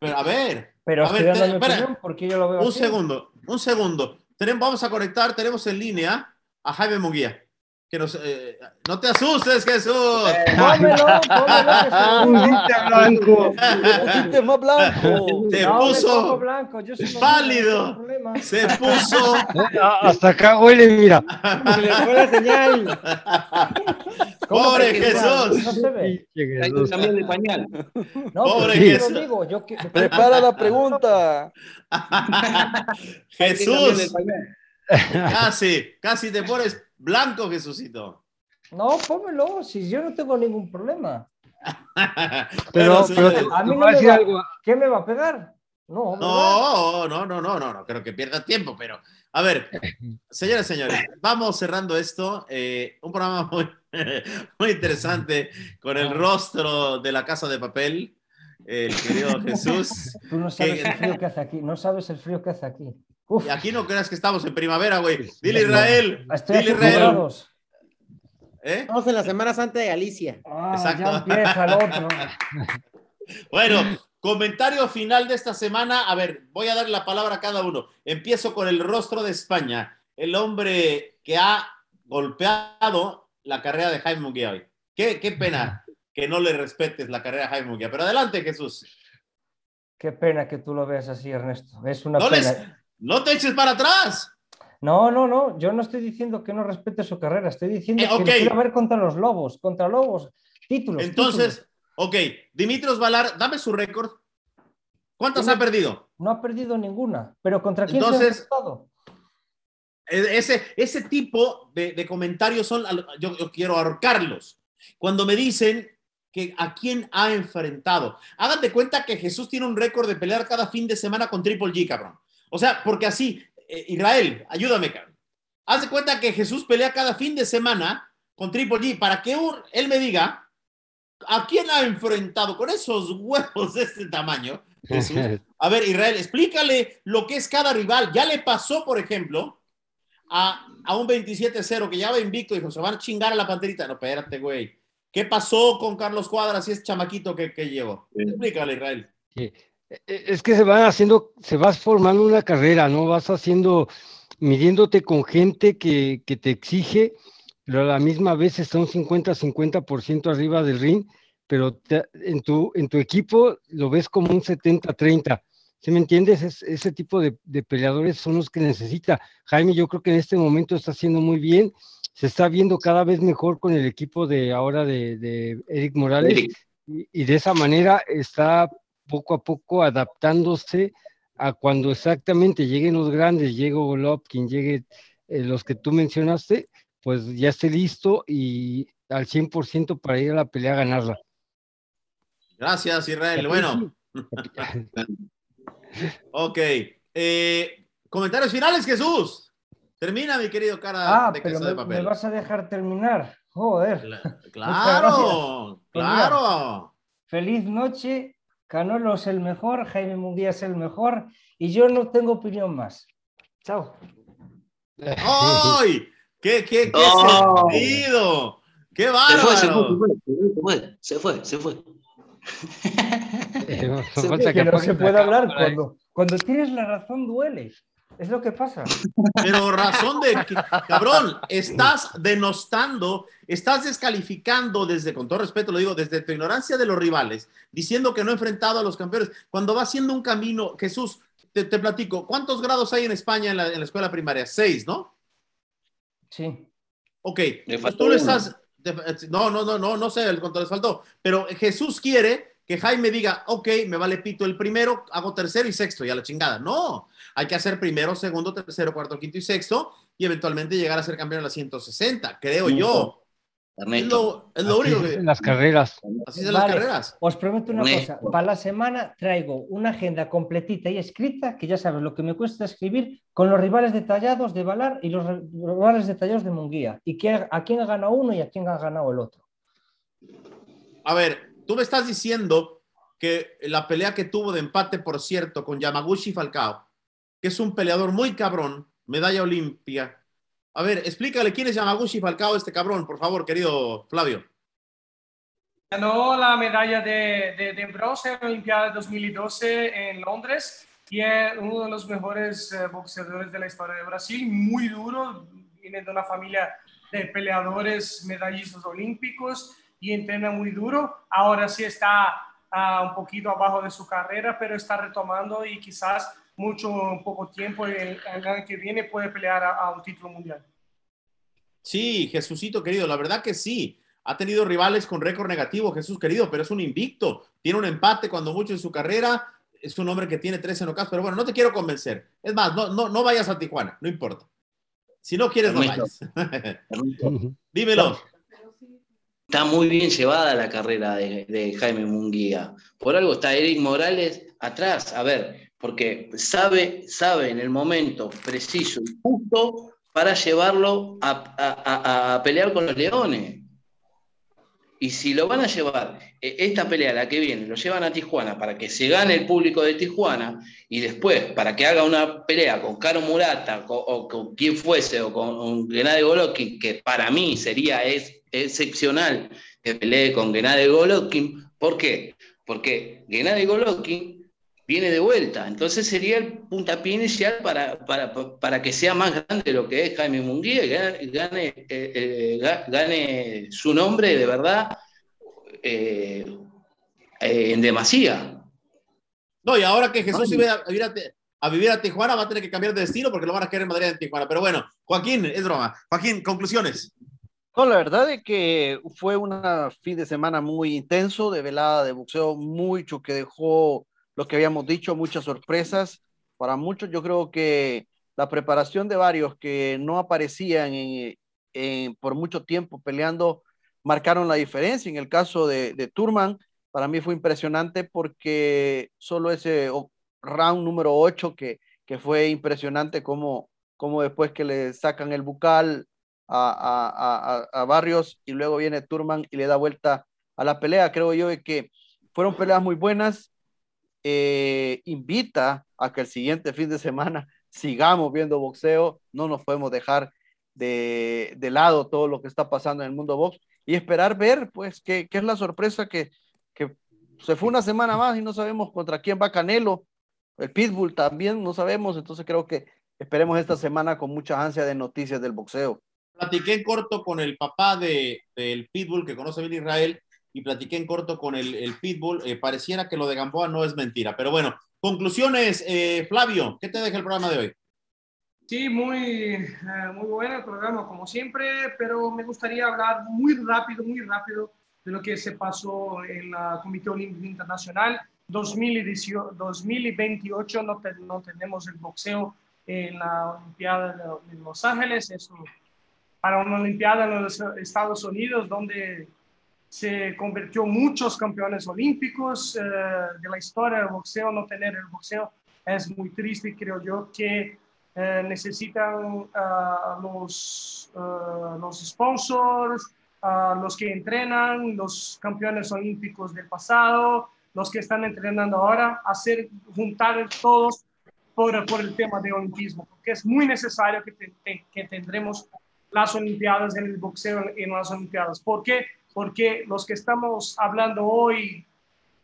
Pero a ver, Pero A ver, te- espera. porque yo lo veo un así. segundo, un segundo. Tenemos, vamos a conectar, tenemos en línea a Jaime Munguía. Que nos, eh, no te asustes, Jesús. Pómelo, pómelo, se- *laughs* Pulita blanco. Más blanco. Me puso blanco, yo soy pálido. no. Se puso. Ah, Hasta acá huele, mira. Se le fue la señal. ¿Cómo Pobre Jesús. No se ve. Pinche Hay que Jesús. cambiar de pañal. No, Pobre yo Jesús. digo, yo que- Prepara la pregunta. *laughs* Jesús. Casi, casi te pones blanco, Jesucito. No, pómelo, si yo no tengo ningún problema. *laughs* Pero, pero te, A mí no me va- algo. ¿Qué me va a pegar? No. No, no, no, no, no, no creo que pierda tiempo, pero a ver, *laughs* señores, señores, vamos cerrando esto. eh, un programa muy, *laughs* muy interesante con el rostro de la casa de papel, el querido Jesús. Tú no sabes ¿Qué? el frío que hace aquí, no sabes el frío que hace aquí. Uf, Y aquí no creas que estamos en primavera, güey. Dile Israel, estoy a dile 5 Israel. ¿Eh? Estamos en la Semana Santa de Galicia. Ah, Exacto. ya empieza el otro. *laughs* Bueno, comentario final de esta semana. A ver, voy a dar la palabra a cada uno. Empiezo con el rostro de España, el hombre que ha golpeado la carrera de Jaime Munguía hoy. Qué, qué pena que no le respetes la carrera de Jaime Munguía. Pero adelante, Jesús. Qué pena que tú lo veas así, Ernesto. Es una No, pena. les- no te eches para atrás. No, no, no. Yo no estoy diciendo que no respete su carrera. Estoy diciendo Eh, que quiero ver contra los Lobos. Contra Lobos. Títulos. Entonces, ok, Dimitrios Valar, dame su récord. ¿Cuántas ha perdido? títulos. No ha perdido ninguna. ¿Pero contra quién se Entonces- ha enfrentado? E- Ese, ese tipo de, de comentarios son, yo, yo quiero ahorcarlos. Cuando me dicen que a quién ha enfrentado. Hagan de cuenta que Jesús tiene un récord de pelear cada fin de semana con Triple G, cabrón. O sea, porque así, eh, Israel, ayúdame, cabrón. Haz de cuenta que Jesús pelea cada fin de semana con Triple G para que un- él me diga a quién ha enfrentado con esos huevos de este tamaño. Jesús. *laughs* A ver, Israel, explícale lo que es cada rival. Ya le pasó, por ejemplo, a, a un 27-0 que ya va invicto y dijo, se van a chingar a la panterita. No, espérate, güey. ¿Qué pasó con Carlos Cuadras y ese chamaquito que, que llegó? Explícale, Israel. Eh, Es que se van haciendo, se vas formando una carrera, ¿no? Vas haciendo, midiéndote con gente que, que te exige, pero a la misma vez está un 50-50% arriba del ring, pero te- en, tu, en tu equipo lo ves como un 70-30. ¿Sí me entiendes? Es- ese tipo de, de peleadores son los que necesita. Jaime, yo creo que en este momento está haciendo muy bien. Se está viendo cada vez mejor con el equipo de ahora de, de Eric Morales y de esa manera está poco a poco adaptándose a cuando exactamente lleguen los grandes, llegue Golovkin, llegue eh, los que tú mencionaste, pues ya esté listo y al 100% para ir a la pelea a ganarla. Gracias, Israel. Bueno, *laughs* ok. Eh, comentarios finales, Jesús. Termina, mi querido cara Ah, de pero casa me, de me papel. vas a dejar terminar. Joder. *laughs* Claro, Pues claro. Feliz noche. Canolo es el mejor. Jaime Munguía es el mejor. Y yo no tengo opinión más. Chao. ¡Ay! ¡Qué, qué, qué Oh. sentido! ¡Qué Se fue, se fue, bárbaro! se fue, se fue, se fue. Se *laughs* que no se puede hablar cuando, cuando tienes la razón duele. Es lo que pasa. Pero razón de que, cabrón, *laughs* estás denostando, estás descalificando desde, con todo respeto lo digo, desde tu ignorancia de los rivales, diciendo que no ha enfrentado a los campeones, cuando va haciendo un camino, Jesús, te, te platico, ¿cuántos grados hay en España en la, en la escuela primaria? Seis, ¿no? Sí. Ok, pues tú le estás, te- no, no, no, no, no sé el cuánto les faltó, pero Jesús quiere que Jaime diga, ok, me vale pito el primero, hago tercero y sexto, y a la chingada. No, hay que hacer primero, segundo, tercero, cuarto, quinto y sexto, y eventualmente llegar a ser campeón en la 160, creo yo. Es lo, es lo Así único es que, en las carreras. así son las Vale. carreras. Os prometo una Ernesto. cosa. Para la semana traigo una agenda completita y escrita, que ya sabes lo que me cuesta escribir, con los rivales detallados de Valar y los rivales detallados de Munguía. Y que, a quién ha ganado uno y a quién ha ganado el otro. A ver, tú me estás diciendo que la pelea que tuvo de empate, por cierto, con Yamaguchi Falcao, que es un peleador muy cabrón, medalla olimpia. A ver, explícale quién es Yamaguchi Falcao, este cabrón, por favor, querido Flavio. Ganó la medalla de, de, de bronce en la Olimpiada 2012 en Londres y es uno de los mejores eh, boxeadores de la historia de Brasil, muy duro, viene de una familia de peleadores medallistas olímpicos y entrena muy duro. Ahora sí está ah, un poquito abajo de su carrera, pero está retomando y quizás mucho, poco tiempo, el, el año que viene puede pelear a, a un título mundial. Sí, Jesucito querido, la verdad que sí. Ha tenido rivales con récord negativo, Jesús querido, pero es un invicto. Tiene un empate cuando mucho en su carrera. Es un hombre que tiene 13 nocaos, pero bueno, no te quiero convencer. Es más, no, no, no vayas a Tijuana, no importa. Si no quieres, no Ernesto. vayas. *laughs* Dímelo. Está muy bien llevada la carrera de, Jaime Munguía. Por algo está Eric Morales atrás. A ver, porque sabe, sabe en el momento preciso y justo para llevarlo a, pelear con los leones. Y si lo van a llevar, eh, esta pelea, la que viene, lo llevan a Tijuana para que se gane el público de Tijuana y después para que haga una pelea con Caro Murata o con quien fuese o con, con Gennady Golovkin, que para mí sería es, excepcional que pelee con Gennady Golovkin. ¿Por qué? Porque Gennady Golovkin viene de vuelta. Entonces sería el puntapié inicial para, para, para que sea más grande lo que es Jaime Munguía y gane, gane, eh, eh, gane su nombre de verdad eh, en demasía. No, y ahora que Jesús iba a vivir a, a vivir a Tijuana va a tener que cambiar de destino porque lo van a querer en Madrid en Tijuana. Pero bueno, Joaquín, es broma. Joaquín, conclusiones. No, la verdad es que fue un fin de semana muy intenso, de velada de boxeo, mucho que dejó lo que habíamos dicho, muchas sorpresas. Para muchos, yo creo que la preparación de varios que no aparecían en, por mucho tiempo peleando marcaron la diferencia. En el caso de, de Turman, para mí fue impresionante porque solo ese round número 8 que, que fue impresionante como, como después que le sacan el bucal a, Barrios y luego viene Turman y le da vuelta a la pelea. Creo yo que fueron peleas muy buenas. Eh, invita a que el siguiente fin de semana *laughs* sigamos viendo boxeo, no nos podemos dejar de, lado todo lo que está pasando en el mundo box y esperar ver, pues, qué, qué es la sorpresa que, que se fue una semana más y no sabemos contra quién va Canelo, el Pitbull también, no sabemos, entonces creo que esperemos esta semana con mucha ansia de noticias del boxeo. Platiqué en corto con el papá de, del Pitbull que conoce bien Israel y platiqué en corto con el, el Pitbull. Eh, pareciera que lo de Gamboa no es mentira, pero bueno, conclusiones, eh, Flavio, ¿qué te deja el programa de hoy? Sí, muy, eh, muy bueno el programa, como siempre, pero me gustaría hablar muy rápido, muy rápido de lo que se pasó en la Comité Olímpico Internacional. 2028 no, no tenemos el boxeo en la Olimpiada de Los Ángeles, eso para una Olimpiada en los Estados Unidos, donde se convirtió muchos campeones olímpicos eh, de la historia del boxeo, no tener el boxeo es muy triste, creo yo, que eh, necesitan uh, los, uh, los sponsors, uh, los que entrenan, los campeones olímpicos del pasado, los que están entrenando ahora, hacer juntar todos por, por el tema de olimpismo, porque es muy necesario que, te, que tendremos las Olimpiadas en el boxeo en las Olimpiadas. ¿Por qué? porque los que estamos hablando hoy,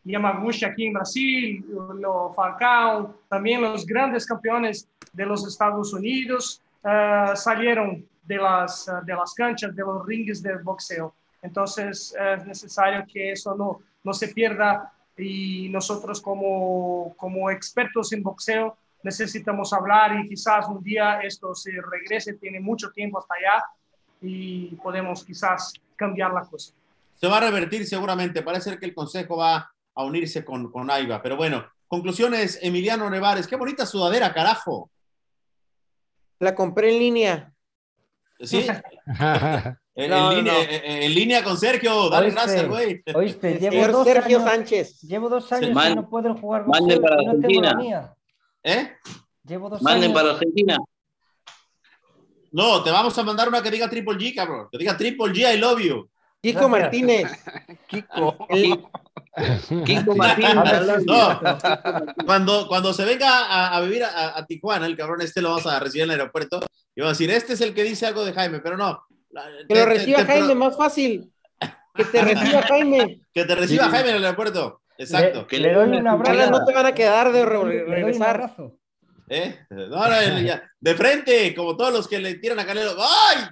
Yamaguchi aquí en Brasil, lo Falcao, también los grandes campeones de los Estados Unidos uh, salieron de las, uh, de las canchas, de los rings del boxeo. Entonces es necesario que eso no, no se pierda y nosotros como, como expertos en boxeo necesitamos hablar y quizás un día esto se regrese, tiene mucho tiempo hasta allá y podemos quizás cambiar la cosa se va a revertir seguramente. Parece que el Consejo va a unirse con, con AIBA. Pero bueno, conclusiones, Emiliano Nevares. Qué bonita sudadera, carajo. La compré en línea. ¿Sí? *laughs* en, no, en, línea, no. en, línea, con Sergio. Dale gracias, güey. Oíste, llevo dos Sergio años, Sánchez. Llevo dos años Man, no jugar y no tengo la Argentina. mía. ¿Eh? Llevo dos Manden años. para Argentina. No, te vamos a mandar una que diga Triple G, cabrón. Que diga Triple G, I love you. Kiko. Martínez. *laughs* Kiko. *laughs* El- Kiko Martínez. No. Cuando, cuando se venga a, a vivir a, a Tijuana, el cabrón este lo vamos a recibir en el aeropuerto y vamos a decir, este es el que dice algo de Jaime, pero no. Que te- lo reciba te- Jaime, más fácil. Que te reciba *laughs* Jaime. Que te reciba Sí. Jaime en el aeropuerto. Exacto. Le, Que le le doy un abrazo. No te van a quedar de re- Le doy un regresar. abrazo. ¿Eh? No, no, ya. De frente, como todos los que le tiran a Canelo. ¡Ay!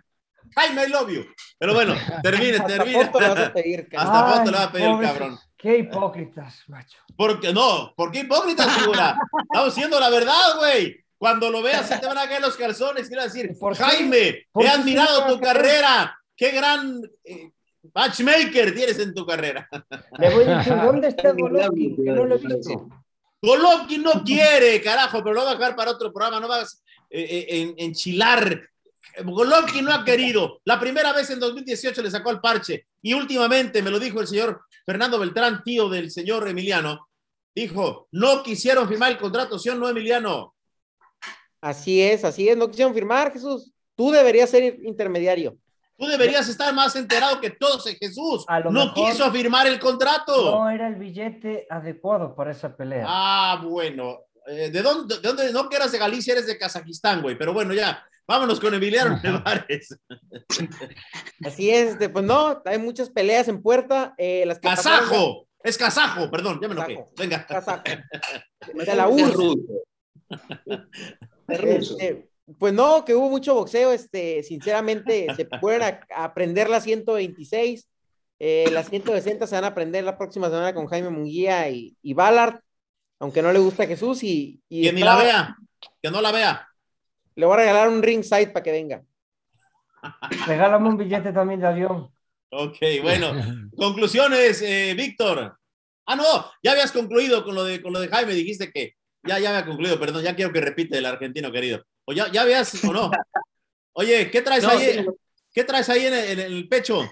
Jaime, I love you. Pero bueno, termine, Hasta termine. foto le vas a pedir, cara. *laughs* Hasta foto le va a pedir pobre- cabrón. Qué hipócritas, macho. Porque no, ¿por qué hipócrita, figura? Estamos diciendo la verdad, güey. Cuando lo veas, se te van a caer los calzones. Quiero decir, ¿Por? Jaime, ¿Por he admirado tu carrera. Qué gran eh, matchmaker tienes en tu carrera. Le voy a decir, ¿dónde está *laughs* Golovkin? Que no lo he visto. Golovkin no quiere, carajo, pero lo va a dejar para otro programa. No vas eh, eh, en, enchilar. Golovkin no ha querido. La primera vez en 2018 le sacó el parche. Y últimamente, me lo dijo el señor Fernando Beltrán, tío del señor Emiliano, dijo, no quisieron firmar el contrato, ¿sí o no, Emiliano? Así es, así es. No quisieron firmar, Jesús. Tú deberías ser intermediario. Tú deberías estar más enterado que todos en Jesús. A lo No mejor- quiso firmar el contrato. No era el billete adecuado para esa pelea. Ah, bueno. Eh, ¿de, dónde, ¿De dónde? No que eras de Galicia, eres de Kazajistán, güey. Pero bueno, ya. Vámonos con Emiliano Nevares. *laughs* Así es, este, pues no, hay muchas peleas en puerta. eh, las que pasaron- ¡Kazajo! Es kazajo, perdón, ya me. Kazajo. Venga. Kazajo. *laughs* Me De la URSS. ruso. Es ruso. Este, pues no, que hubo mucho boxeo, este, sinceramente, se pueden a- a aprender la 126, eh, la 160 se van a aprender la próxima semana con Jaime Munguía y, y Ballard, aunque no le gusta a Jesús y, y Que ni la vea, que no la vea. le voy a regalar un ringside para que venga. *laughs* Regálame un billete también de avión. Ok, bueno. Conclusiones, eh, Víctor. Ah, no, ya habías concluido con lo de, con lo de Jaime, dijiste que ya, ya había concluido, perdón, ya quiero que repite el argentino querido. O ya, ya habías o no. Oye, ¿qué traes No, ahí? ¿Qué traes ahí en el, en el pecho?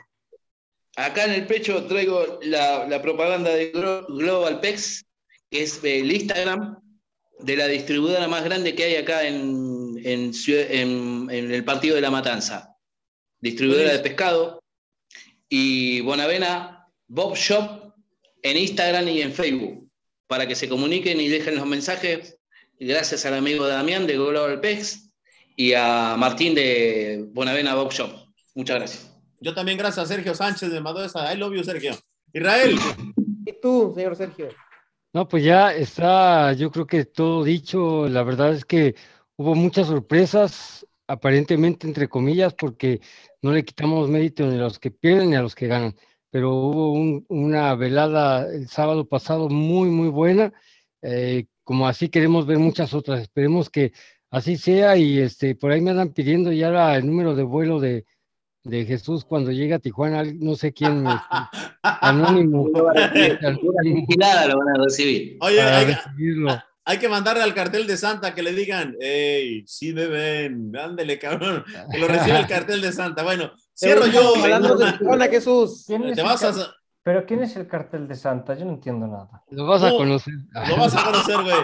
Acá en el pecho traigo la, la propaganda de Glo- Global Pex, que es el Instagram de la distribuidora más grande que hay acá en, en Ciudad- en- en el partido de La Matanza. Distribuidora de pescado. Y Bonavena Bob Shop en Instagram y en Facebook, para que se comuniquen y dejen los mensajes. Gracias al amigo Damián de Global Pex y a Martín de Bonavena Bob Shop. Muchas gracias. Yo también, gracias a Sergio Sánchez, me mandó esa. I love you, Sergio. Israel, ¿Y tú, señor Sergio? No, pues ya está, yo creo que todo dicho. La verdad es que hubo muchas sorpresas, aparentemente entre comillas, porque no le quitamos mérito ni a los que pierden ni a los que ganan. Pero hubo un- una velada el sábado pasado muy, muy buena. eh, como así queremos ver muchas otras. Esperemos que así sea. Y este, por ahí me andan pidiendo ya la- el número de vuelo de, de Jesús cuando llegue a Tijuana. No sé quién me. Anónimo. *laughs* anónimo, Vigilada lo van a recibir. oye, para hay, recibirlo. hay que mandarle al cartel de Santa que le digan, hey, sí me ven, ándele, cabrón, que lo recibe el cartel de Santa. Bueno, cierro yo. Hablando de Tijuana, Jesús. ¿Quién es Te vas a, Pero ¿quién es el cartel de Santa? Yo no entiendo nada. Lo vas a No, conocer. lo vas a conocer, güey.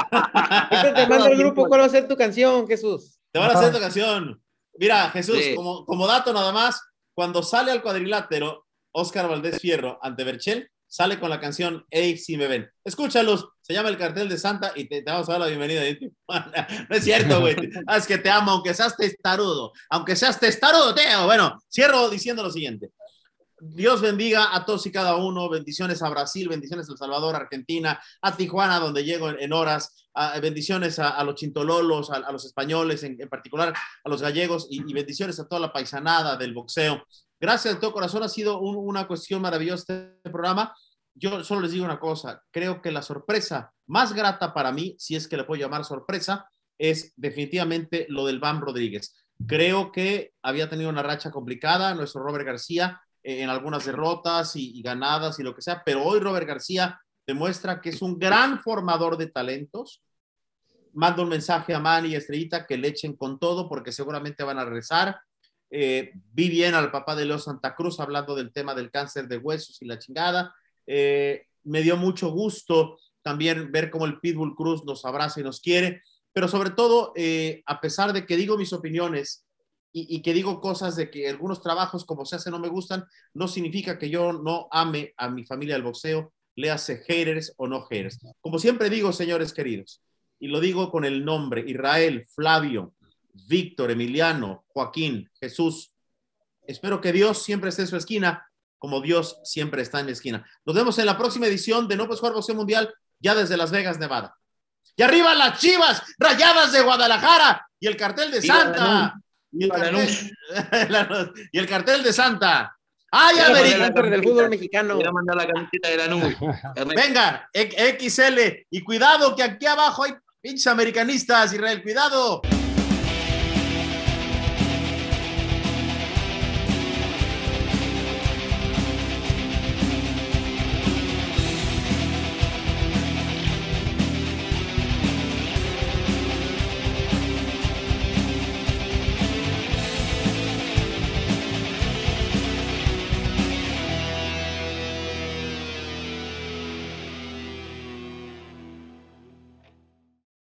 Ahorita *laughs* te mando el grupo cuál va a ser tu canción, Jesús. Te van a hacer esta canción. Mira, Jesús, Sí. como, como dato nada más, cuando sale al cuadrilátero Oscar Valdés Fierro ante Berchel, sale con la canción Hey, si me ven. Escúchalos, se llama El Cartel de Santa y te, te vamos a dar la bienvenida. Tijuana. *laughs* No es cierto, güey. Ah, es que te amo, aunque seas testarudo. Aunque seas testarudo, te amo. Bueno, cierro diciendo lo siguiente. Dios bendiga a todos y cada uno. Bendiciones a Brasil, bendiciones a El Salvador, Argentina, a Tijuana, donde llego en, horas. a- bendiciones a, los chintololos, a, los españoles, en, particular a los gallegos, y, bendiciones a toda la paisanada del boxeo. Gracias de todo corazón. Ha sido un- una cuestión maravillosa este programa. Yo solo les digo una cosa. Creo que la sorpresa más grata para mí, si es que le puedo llamar sorpresa, es definitivamente lo del Bam Rodríguez. Creo que había tenido una racha complicada, nuestro Robert García, en algunas derrotas y, ganadas y lo que sea, pero hoy Robert García demuestra que es un gran formador de talentos. Mando un mensaje a Manny y Estrellita que le echen con todo porque seguramente van a regresar. Eh, vi bien al papá de Leo Santa Cruz hablando del tema del cáncer de huesos y la chingada. Eh, me dio mucho gusto también ver cómo el Pitbull Cruz nos abraza y nos quiere, pero sobre todo, eh, a pesar de que digo mis opiniones y, y que digo cosas de que algunos trabajos como se hace no me gustan, no significa que yo no ame a mi familia del boxeo, le hace haters o no haters. Como siempre digo, señores queridos, y lo digo con el nombre, Israel, Flavio, Víctor, Emiliano, Joaquín, Jesús, espero que Dios siempre esté en su esquina, como Dios siempre está en mi esquina. Nos vemos en la próxima edición de No Pues Jugar Boxeo Mundial, ya desde Las Vegas, Nevada. Y arriba las chivas, rayadas de Guadalajara y el cartel de Santa. Y el, cartel, *laughs* y el cartel de Santa. ¡Ay, América! del fútbol mexicano. Voy a mandar la camiseta de la nube. Venga, X- XL. Y cuidado que aquí abajo hay pinches americanistas, Israel. Cuidado.